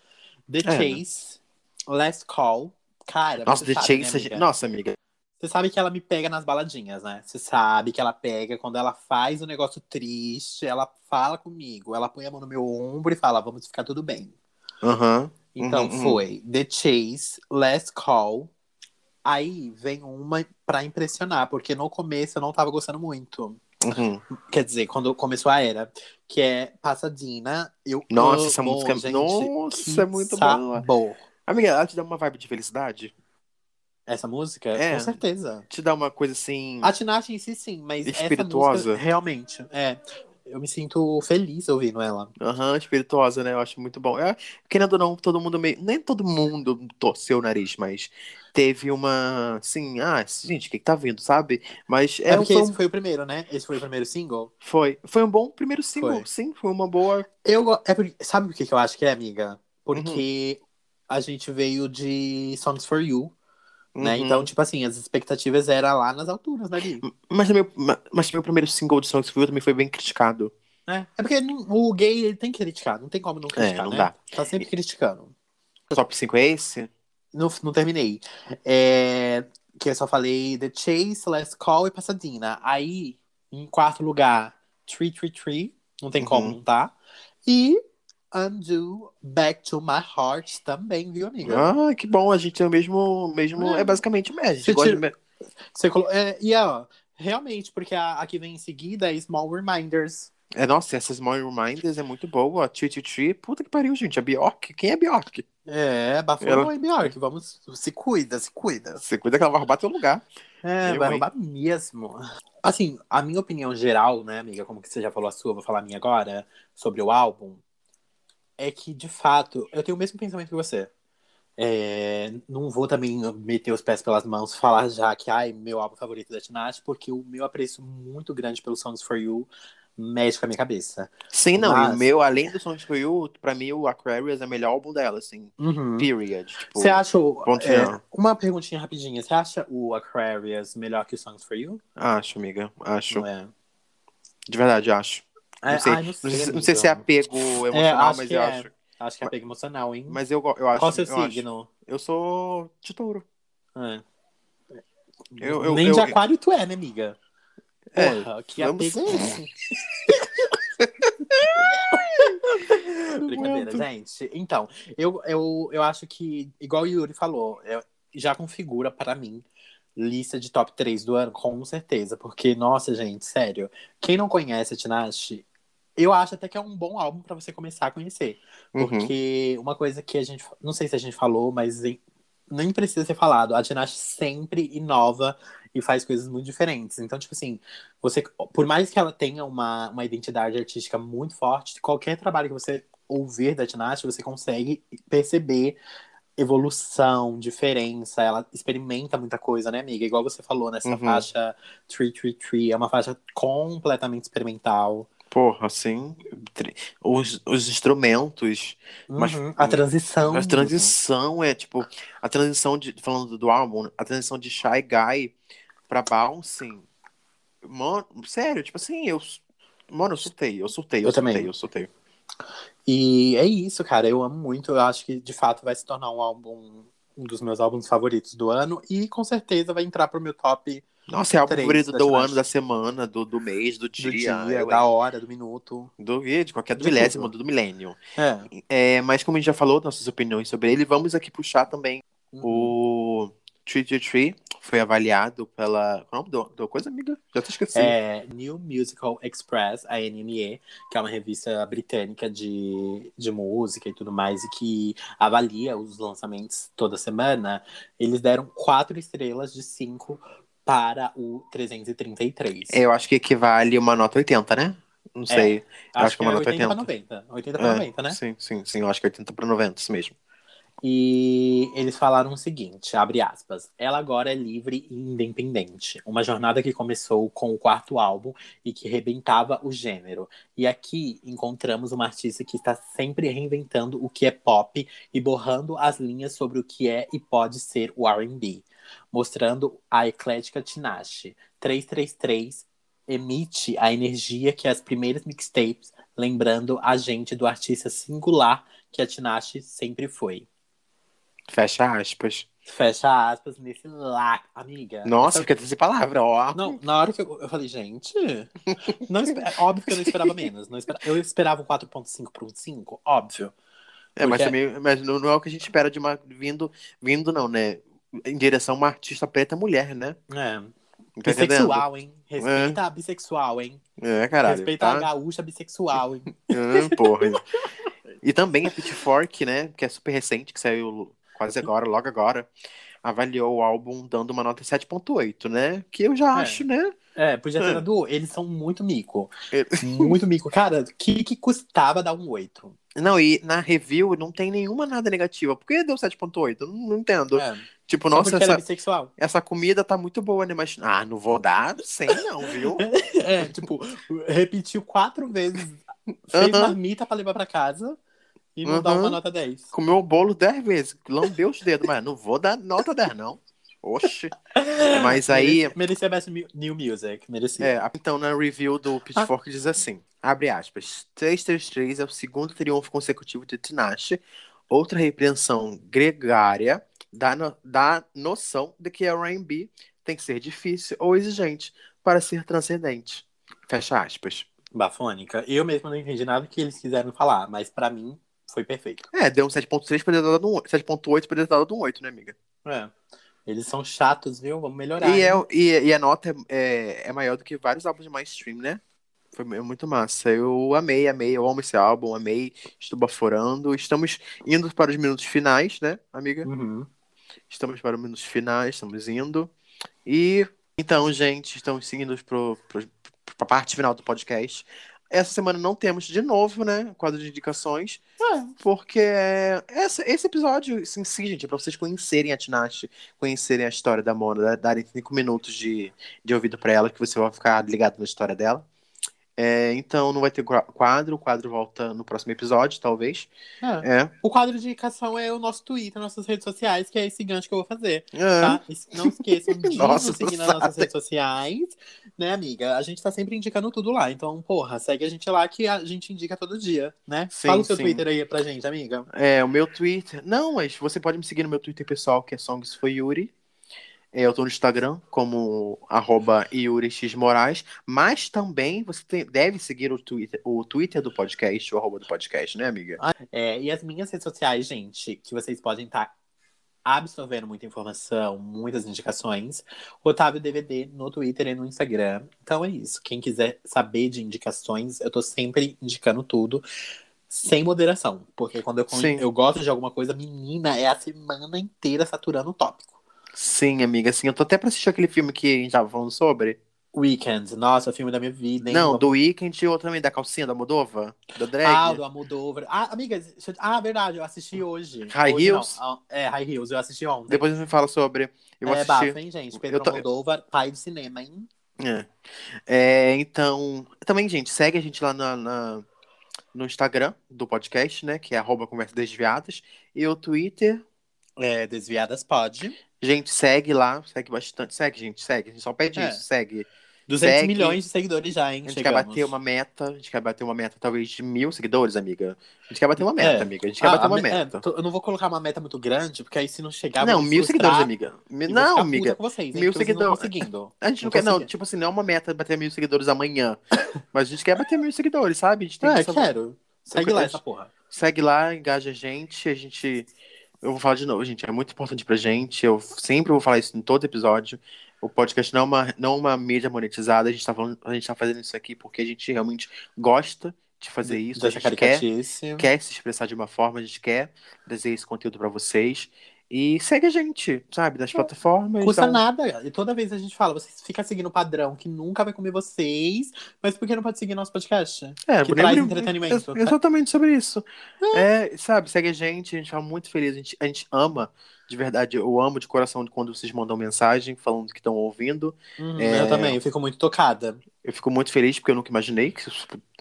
The É. Chase, Last Call. Cara, Nossa, você The sabe, né, Chase. amiga? Nossa, amiga. Você sabe que ela me pega nas baladinhas, né? Você sabe que ela pega quando ela faz um negócio triste, ela fala comigo, ela põe a mão no meu ombro e fala, vamos ficar tudo bem. Aham. Então Uhum, uhum. foi The Chase, Last Call. Aí vem uma pra impressionar, porque no começo eu não tava gostando muito. Uhum. Quer dizer, quando começou a era, que é Pasadena. Eu Nossa, amo, essa música. gente, Nossa, é muito boa. sabor. Amiga, ela te dá uma vibe de felicidade? Essa música, É. com certeza. Te dá uma coisa assim. A Tinashe em si, sim, mas Espirituosa? música, realmente, é. Eu me sinto feliz ouvindo ela. Aham, espirituosa, né? Eu acho muito bom. É, querendo ou não, todo mundo meio. Nem todo mundo torceu o nariz, mas teve uma. Assim, ah, gente, o que, que tá vindo, sabe? Mas É, é, porque foi, esse um, foi o primeiro, né? Esse foi o primeiro single. foi, foi um bom primeiro single, Foi. sim, foi uma boa. Eu, go- é porque, sabe por que que eu acho que é, amiga? Porque Uhum. a gente veio de Songs for You, né? Uhum. Então, tipo assim, as expectativas eram lá nas alturas, né, Gui? Mas ma- mas o primeiro single de for You também foi bem criticado. É, é porque o gay ele tem que criticar, não tem como não criticar, não né? dá. Tá sempre criticando. O top 5 é esse? Não, não terminei. É, que eu só falei The Chase, Last Call e Pasadena. Aí, em quarto lugar, 333, não tem como Uhum. não tá. E Undo Back to My Heart também, viu, amiga? Ah, que bom, a gente tem o mesmo. mesmo É. é basicamente o mesmo. A gente Você tira- de... Você colo... é, e ó, realmente, porque a, a que vem em seguida é Small Reminders. É, nossa, essas Small Reminders é muito boa. 323, puta que pariu, gente. A Bjork, quem é Bjork? É, bafou Ela- Nova York. Vamos, se cuida, se cuida. Você cuida que ela vai roubar teu lugar. É, Eu, vai hein? roubar mesmo. Assim, a minha opinião geral, né, amiga, como que você já falou a sua, vou falar a minha agora, sobre o álbum, é que, de fato, eu tenho o mesmo pensamento que você. É, não vou também meter os pés pelas mãos, falar já que, ai, meu álbum favorito da Tinashe, porque o meu apreço muito grande pelos Songs For You mexe com a minha cabeça. Sim, não. E Mas- o meu, além do Songs For You, pra mim o Aquarius é o melhor álbum dela, assim. Uhum. Period. Tipo, Você acha. o- ponto é, uma perguntinha rapidinha. Você acha o Aquarius melhor que o Songs for You? Acho, amiga. Acho. É? De verdade, acho. É, Não sei, ai, não sei, não sei se é apego emocional, acho mas eu é. acho. Acho que é apego emocional, hein? Mas eu, eu acho. Qual seu eu acho. signo? Eu sou de touro. É. Eu- eu- Nem eu- de aquário tu é, né, amiga? É, Porra, que vamos- apego é esse? Brincadeira, gente. Então, eu, eu, eu acho que, igual o Yuri falou, é- já configura para mim lista de top 3 do ano, com certeza. Porque, nossa, gente, sério. Quem não conhece a Tinashe, eu acho até que é um bom álbum para você começar a conhecer. Uhum. Porque uma coisa que a gente. Não sei se a gente falou, mas em- nem precisa ser falado. A Tinashe sempre inova e faz coisas muito diferentes. Então, tipo assim, você, por mais que ela tenha uma, uma identidade artística muito forte, qualquer trabalho que você ouvir da Tinashe, você consegue perceber evolução, diferença. Ela experimenta muita coisa, né, amiga? Igual você falou nessa Uhum. faixa 333, é uma faixa completamente experimental. Porra, assim. Os, os instrumentos. Mas- Uhum. a transição. A transição é, tipo, a transição de. Falando do álbum, a transição de Shy Guy pra Bouncing. Mano, sério, tipo assim, eu. Mano, eu surtei, eu surtei, eu, Eu surtei, também. eu surtei. E é isso, cara. Eu amo muito. Eu acho que de fato vai se tornar um álbum, um dos meus álbuns favoritos do ano. E com certeza vai entrar pro meu top Nossa, é álbum Três, favorito do ano, da semana, do, do mês, do do dia. dia, eu, da hora, do minuto. do, de qualquer do De milésimo, tudo. do milênio. É. É, mas como a gente já falou, nossas opiniões sobre ele, vamos aqui puxar também Uhum. o 333. Foi avaliado pela. Qual é o nome do, do coisa, amiga? Já te esqueci. É New Musical Express, a NME, que é uma revista britânica de, de música e tudo mais, e que avalia os lançamentos toda semana. Eles deram quatro estrelas de cinco para o 333. É, eu acho que equivale uma nota 80, né? Não sei. eu acho que é uma é nota 80 para 80. 90. 80 para É, 90, né? Sim, sim, sim. Eu acho que 80 para 90, isso mesmo. E eles falaram o seguinte, abre aspas, ela agora é livre e independente, uma jornada que começou com o quarto álbum e que rebentava o gênero. E aqui encontramos uma artista que está sempre reinventando o que é pop e borrando as linhas sobre o que é e pode ser o R&B, mostrando a eclética Tinashe. 333 emite a energia que as primeiras mixtapes, lembrando a gente do artista singular que a Tinashe sempre foi. Fecha aspas. Fecha aspas nesse lá, amiga. Nossa, Sabe- fica sem palavra, ó. Não, na hora que eu, eu falei, gente. Não espe- óbvio que eu não esperava menos. Não espera- eu esperava um 4,5 para um 5, óbvio. É, mas porque- também mas não, não é o que a gente espera de uma. Vindo, vindo não, né? Em direção a uma artista preta mulher, né? É. Tá entendendo? Bissexual, hein? Respeita a bissexual, hein? É, caralho. Respeita tá? a gaúcha bissexual, hein? Hum, porra. e também a Pitchfork, né? Que é super recente, que saiu quase agora, logo agora. Avaliou o álbum dando uma nota 7.8, né? Que eu já É. acho, né? É, podia ter É. dado. Eles são muito mico. É. Muito mico. Cara, o que, que custava dar um 8? Não, e na review não tem nenhuma nada negativa. Por que deu 7.8? Eu Não, não entendo. É. Tipo, Só nossa, é essa, bissexual. essa comida tá muito boa, né? Mas, ah, não vou dar 100 não, viu? É, tipo, repetiu quatro vezes, fez Aham. marmita pra levar pra casa e não dá Aham. uma nota 10. Comeu o bolo 10 vezes, lambeu os dedos, mas não vou dar nota 10 não. Oxe. Mas aí, Merecia, Best New Music, merecia. é, então na review do Pitchfork diz assim, abre aspas, 333 é o segundo triunfo consecutivo de Tinashe, outra repreensão gregária da, no- da noção de que a R&B tem que ser difícil ou exigente para ser transcendente. Fecha aspas. Bafônica. Eu mesmo não entendi nada que eles quiseram falar, mas pra mim foi perfeito. É, deu um 7.3 poderia ter dado um 8, 7.8 poderia ter dado um 8, né, amiga? É. Eles são chatos, viu? Vamos melhorar. E, é, e, e a nota é, é, é maior do que vários álbuns de mainstream, né? Foi muito massa. Eu amei, amei. Eu amo esse álbum, amei. Estou baforando. Estamos indo para os minutos finais, né, amiga? Uhum. Estamos para os minutos finais, estamos indo. E então, gente, estamos seguindo para a parte final do podcast. Essa semana não temos de novo, né? Quadro de indicações. Porque essa, esse episódio em si, gente, é pra vocês conhecerem a Tinashe, conhecerem a história da Mona, da- darem cinco minutos de, de ouvido pra ela, que você vai ficar ligado na história dela. É, então não vai ter quadro, o quadro volta no próximo episódio, talvez. É. É. O quadro de indicação é o nosso Twitter, nossas redes sociais, que é esse gancho que eu vou fazer. É. Tá? Não esqueçam de Nossa, nos seguir nas nossas redes sociais, né, amiga? A gente tá sempre indicando tudo lá. Então, porra, segue a gente lá que a gente indica todo dia, né? Sim, Fala o seu sim. Twitter aí pra gente, amiga. É, o meu Twitter. Não, mas você pode me seguir no meu Twitter pessoal, que é Songs for Yuri. É, Eu tô no Instagram como arroba Moraes, mas também você tem- deve seguir o Twitter, o Twitter do podcast, o arroba do podcast, né, amiga? É, e as minhas redes sociais, gente, que vocês podem estar absorvendo muita informação, muitas indicações. Otávio DVD no Twitter e no Instagram. Então é isso. Quem quiser saber de indicações, eu tô sempre indicando tudo. Sem moderação. Porque quando eu, Sim. eu gosto de alguma coisa, menina, é a semana inteira saturando o tópico. Sim, amiga, sim. Eu tô até pra assistir aquele filme que a gente tava falando sobre. Weekend, nossa, filme da minha vida, hein? Não, do Weekend e outro também, da calcinha da Modova, da drag. Ah, do Almodóvar. Ah, amiga, eu- ah, verdade, eu assisti hoje. High Hoje. Heels? Ah, É, High Heels, eu assisti ontem. Depois você me fala sobre. Eu é assistir. bafo, hein, gente? Pedro Eu tô- Almodóvar, pai do cinema, hein? É. É, então, também, gente, segue a gente lá na, na- no Instagram do podcast, né? Que é arroba Conversas Desviadas. E o Twitter. É, Desviadas pode. Gente, segue lá, segue bastante. Segue, gente, segue. A gente só pede É. isso, segue. 200 Segue. milhões de seguidores já, hein? A gente Chegamos. quer bater uma meta. A gente quer bater uma meta, talvez, de mil seguidores, amiga. A gente quer bater uma meta, É. amiga. A gente quer Ah, bater uma me- é, meta. tô- eu não vou colocar uma meta muito grande, porque aí se não chegar. não, mil seguidores, amiga. Não, amiga. Vocês, Mil seguidores. A gente não, Não quer, não, tipo assim, não é uma meta bater mil seguidores amanhã. mas a gente quer bater mil seguidores, sabe? A gente tem É, que quero. Segue lá essa porra. Segue lá, engaja a gente. A gente. Eu vou falar de novo, gente. É muito importante pra gente. Eu sempre vou falar isso em todo episódio. O podcast não é uma, não é uma mídia monetizada. A gente, tá falando, a gente tá fazendo isso aqui porque a gente realmente gosta de fazer isso. A gente quer, quer se expressar de uma forma, a gente quer trazer esse conteúdo pra vocês. E segue a gente, sabe? Das plataformas. Custa então- nada. E toda vez a gente fala, vocês ficam seguindo o padrão que nunca vai comer vocês, mas por que não pode seguir nosso podcast? É, que traz entretenimento. ex- Exatamente sobre isso. É, sabe, segue a gente, a gente fica muito feliz. A gente, a gente ama, de verdade, eu amo de coração quando vocês mandam mensagem falando que estão ouvindo. É. Eu também, eu fico muito tocada. Eu fico muito feliz porque eu nunca imaginei, que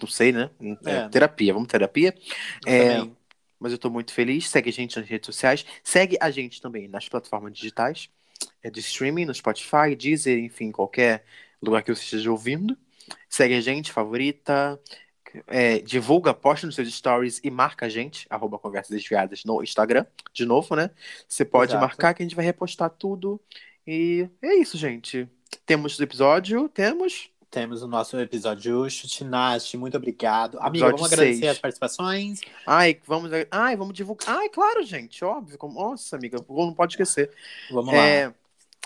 não sei, né? É, É. Terapia, vamos terapia. Eu É, também. Mas eu tô muito feliz. Segue a gente nas redes sociais. Segue a gente também nas plataformas digitais é, de streaming, no Spotify, Deezer, enfim, qualquer lugar que você esteja ouvindo. Segue a gente, favorita. é, divulga, posta nos seus stories e marca a gente, arroba Conversas Desviadas no Instagram, de novo, né? Você pode Exato. marcar que a gente vai repostar tudo. E é isso, gente. Temos o episódio, temos. Temos o nosso episódio Chutinaste, muito obrigado. Amiga, Episódio vamos agradecer seis. as participações. Ai, vamos. Ai, vamos divulgar. Ai, claro, gente, óbvio. como- Nossa, amiga, não pode esquecer. Vamos lá. É,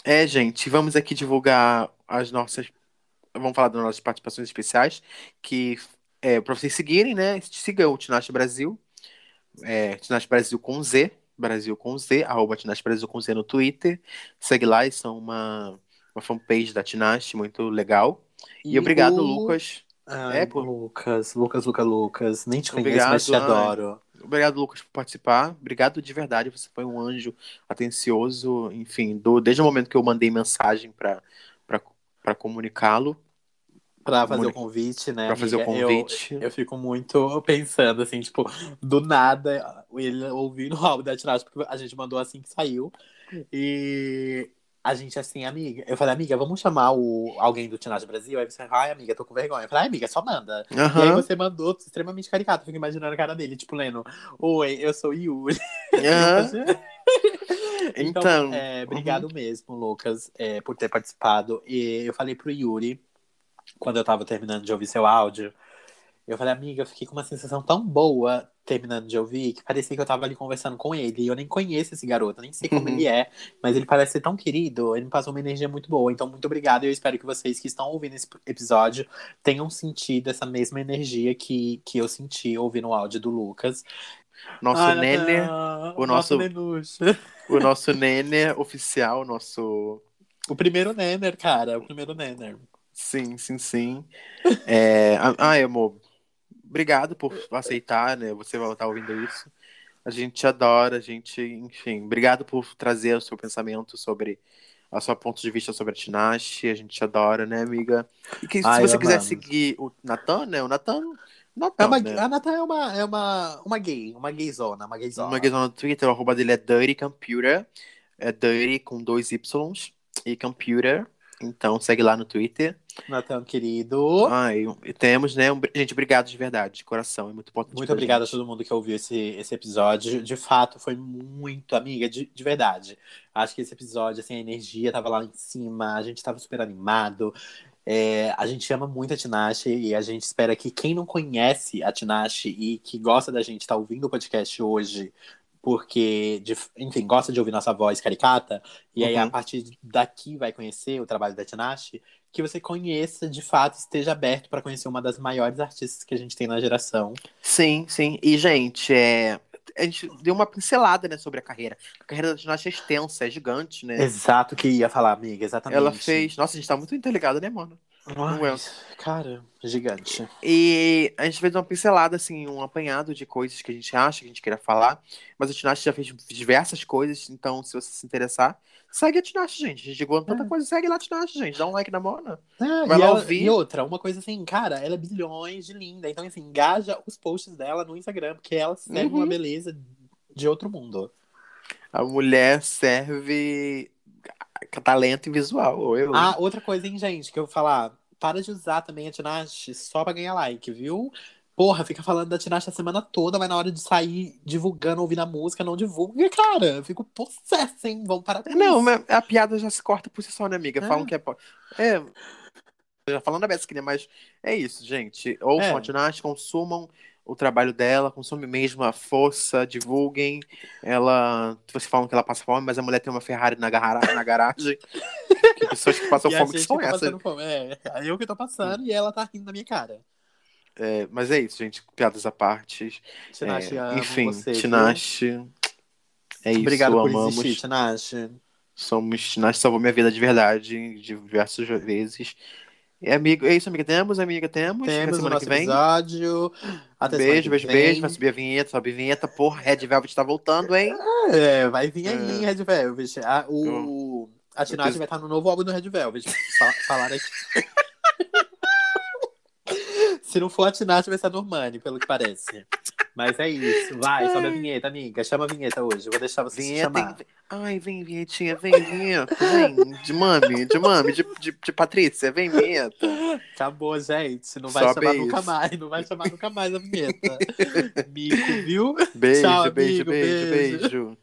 é, gente, vamos aqui divulgar as nossas. Vamos falar das nossas participações especiais, que é para vocês seguirem, né? Sigam o Tinashe Brasil, é, Tinashe Brasil com Z, Brasil com Z, arroba Tinashe Brasil com Z no Twitter. Segue lá, eles são uma, uma fanpage da Tinashe muito legal. E, obrigado, o- Lucas. Ai, É, pô. Lucas, Lucas, Lucas, Lucas. Nem te conheço, Obrigado, mas te ai. adoro. Obrigado, Lucas, por participar. Obrigado de verdade. Você foi um anjo atencioso. Enfim, do, desde o momento que eu mandei mensagem para comunicá-lo, Pra fazer o convite, né? para fazer o amiga? Eu- convite. Eu, fico muito pensando, assim, tipo, do nada, ele ouvindo o álbum da Tiragem, porque a gente mandou assim que saiu. E a gente, assim, amiga. Eu falei, amiga, vamos chamar o, alguém do Tinagem Brasil? Aí você, ai, amiga, tô com vergonha. Eu falei, ai, amiga, só manda. E aí você mandou extremamente caricato. Eu fico imaginando a cara dele, tipo, lendo, oi, eu sou o Yuri. aham. Então, Então, é, obrigado mesmo, Lucas, é, por ter participado. E eu falei pro Yuri, quando eu tava terminando de ouvir seu áudio, Eu falei, amiga, eu fiquei com uma sensação tão boa terminando de ouvir que parecia que eu tava ali conversando com ele. E eu nem conheço esse garoto, nem sei como ele é, mas ele parece ser tão querido. Ele me passou uma energia muito boa. Então, muito obrigado. E eu espero que vocês que estão ouvindo esse episódio tenham sentido essa mesma energia que, que eu senti ouvindo o áudio do Lucas. Nosso Ah, Nenê, Natan, o nosso- Nenucho. o nosso Nenê oficial, o nosso. O primeiro Nenner, cara. O primeiro Nenner. Sim, sim, sim. É... Ai, amor, obrigado por aceitar, né? Você vai estar ouvindo isso. A gente te adora, a gente, enfim, obrigado por trazer o seu pensamento sobre a sua ponto de vista sobre a Tinashe. A gente te adora, né, amiga? E que, se Ai, você quiser seguir o Natan, né? O Natan. É Natan, uma, né? A Natan é uma, é uma, uma gay, uma gayzona, uma gayzona. Uma questão no Twitter, o arroba dele é Dirty Computer. É Dirty com dois Ys e Computer. Então segue lá no Twitter. Natan, querido. Ai, e temos, né? um- gente, obrigado de verdade, de coração. É muito importante. Muito obrigado a gente. todo mundo que ouviu esse, esse episódio. De fato, foi muito, amiga, de, de verdade. Acho que esse episódio, assim, a energia tava lá em cima, a gente tava super animado. É, a gente ama muito a Tinashe e a gente espera que quem não conhece a Tinashe e que gosta da gente tá ouvindo o podcast hoje, porque, enfim, gosta de ouvir nossa voz caricata, e aí a Uhum. partir daqui vai conhecer o trabalho da Tinashe, que você conheça, de fato, esteja aberto para conhecer uma das maiores artistas que a gente tem na geração. Sim, sim. E, gente, é... a gente deu uma pincelada, né, sobre a carreira. A carreira da Tinashe é extensa, é gigante, né? Exato que ia falar, amiga, exatamente. Ela fez. Nossa, a gente tá muito interligado, né, mano? É. Cara, gigante. E a gente fez uma pincelada, assim, um apanhado de coisas que a gente acha que a gente queria falar. Mas a Tinashe já fez diversas coisas, então se você se interessar, segue a Tinashe, gente. A gente chegou tanta coisa, segue lá a Tinashe, gente. Dá um like na Mona. É, Vai e, lá ela- ouvir. e outra, uma coisa assim, cara, ela é bilhões de linda. Então, assim, engaja os posts dela no Instagram, porque ela serve Uhum. uma beleza de outro mundo. A mulher serve talento e visual. ou Eu, Ah, outra coisa, hein, gente, que eu vou falar. Para de usar também a Tinashe só pra ganhar like, viu? Porra, fica falando da Tinashe a semana toda, mas na hora de sair divulgando, ouvindo a música, não divulga, cara. Eu fico possessa, hein? Vamos parar com Não, mas a piada já se corta por si só, né, amiga? É. Falam que é. É. Já falando a aqui, né? Mas é isso, gente. Ouçam É. a Tinashe, consumam o trabalho dela, consumem mesmo a força, divulguem. Ela. Vocês falam que ela passa fome, mas a mulher tem uma Ferrari na, garra- na garagem. que pessoas que passam fome que são tá essas. fome. É, aí eu que tô passando e ela tá rindo na minha cara. É, mas é isso, gente. Piadas à parte. Tinashe, É, enfim, você, viu? É isso, Obrigado por amamos. existir, Tinashe. Somos. Tinashe salvou minha vida de verdade, diversas vezes. É, amigo, é isso, amiga. Temos, amiga, temos. Temos semana que vem. episódio. Até Beijo, beijo, vem. beijo. Vai subir a vinheta, sobe a vinheta. Porra, Red Velvet tá voltando, hein? É, vai vir aí, É. Red Velvet. A, o, a Tinashe vai estar no novo álbum do Red Velvet. Fal- Falaram aqui. Se não for a Tinashe, vai ser a Normani, pelo que parece. Mas é isso. Vai, sobe a vinheta, amiga. Chama a vinheta hoje. Eu vou deixar você Vinheta. chamar. hein? Ai, vem, vinhetinha, vem, vinheta. Vem, de mami, de mami, de, de, de Patrícia, vem, vinheta. Acabou, gente. Não vai chamar nunca mais. Não vai chamar nunca mais a vinheta. Mico, viu? Beijo, Tchau, beijo, amigo, beijo, beijo. beijo.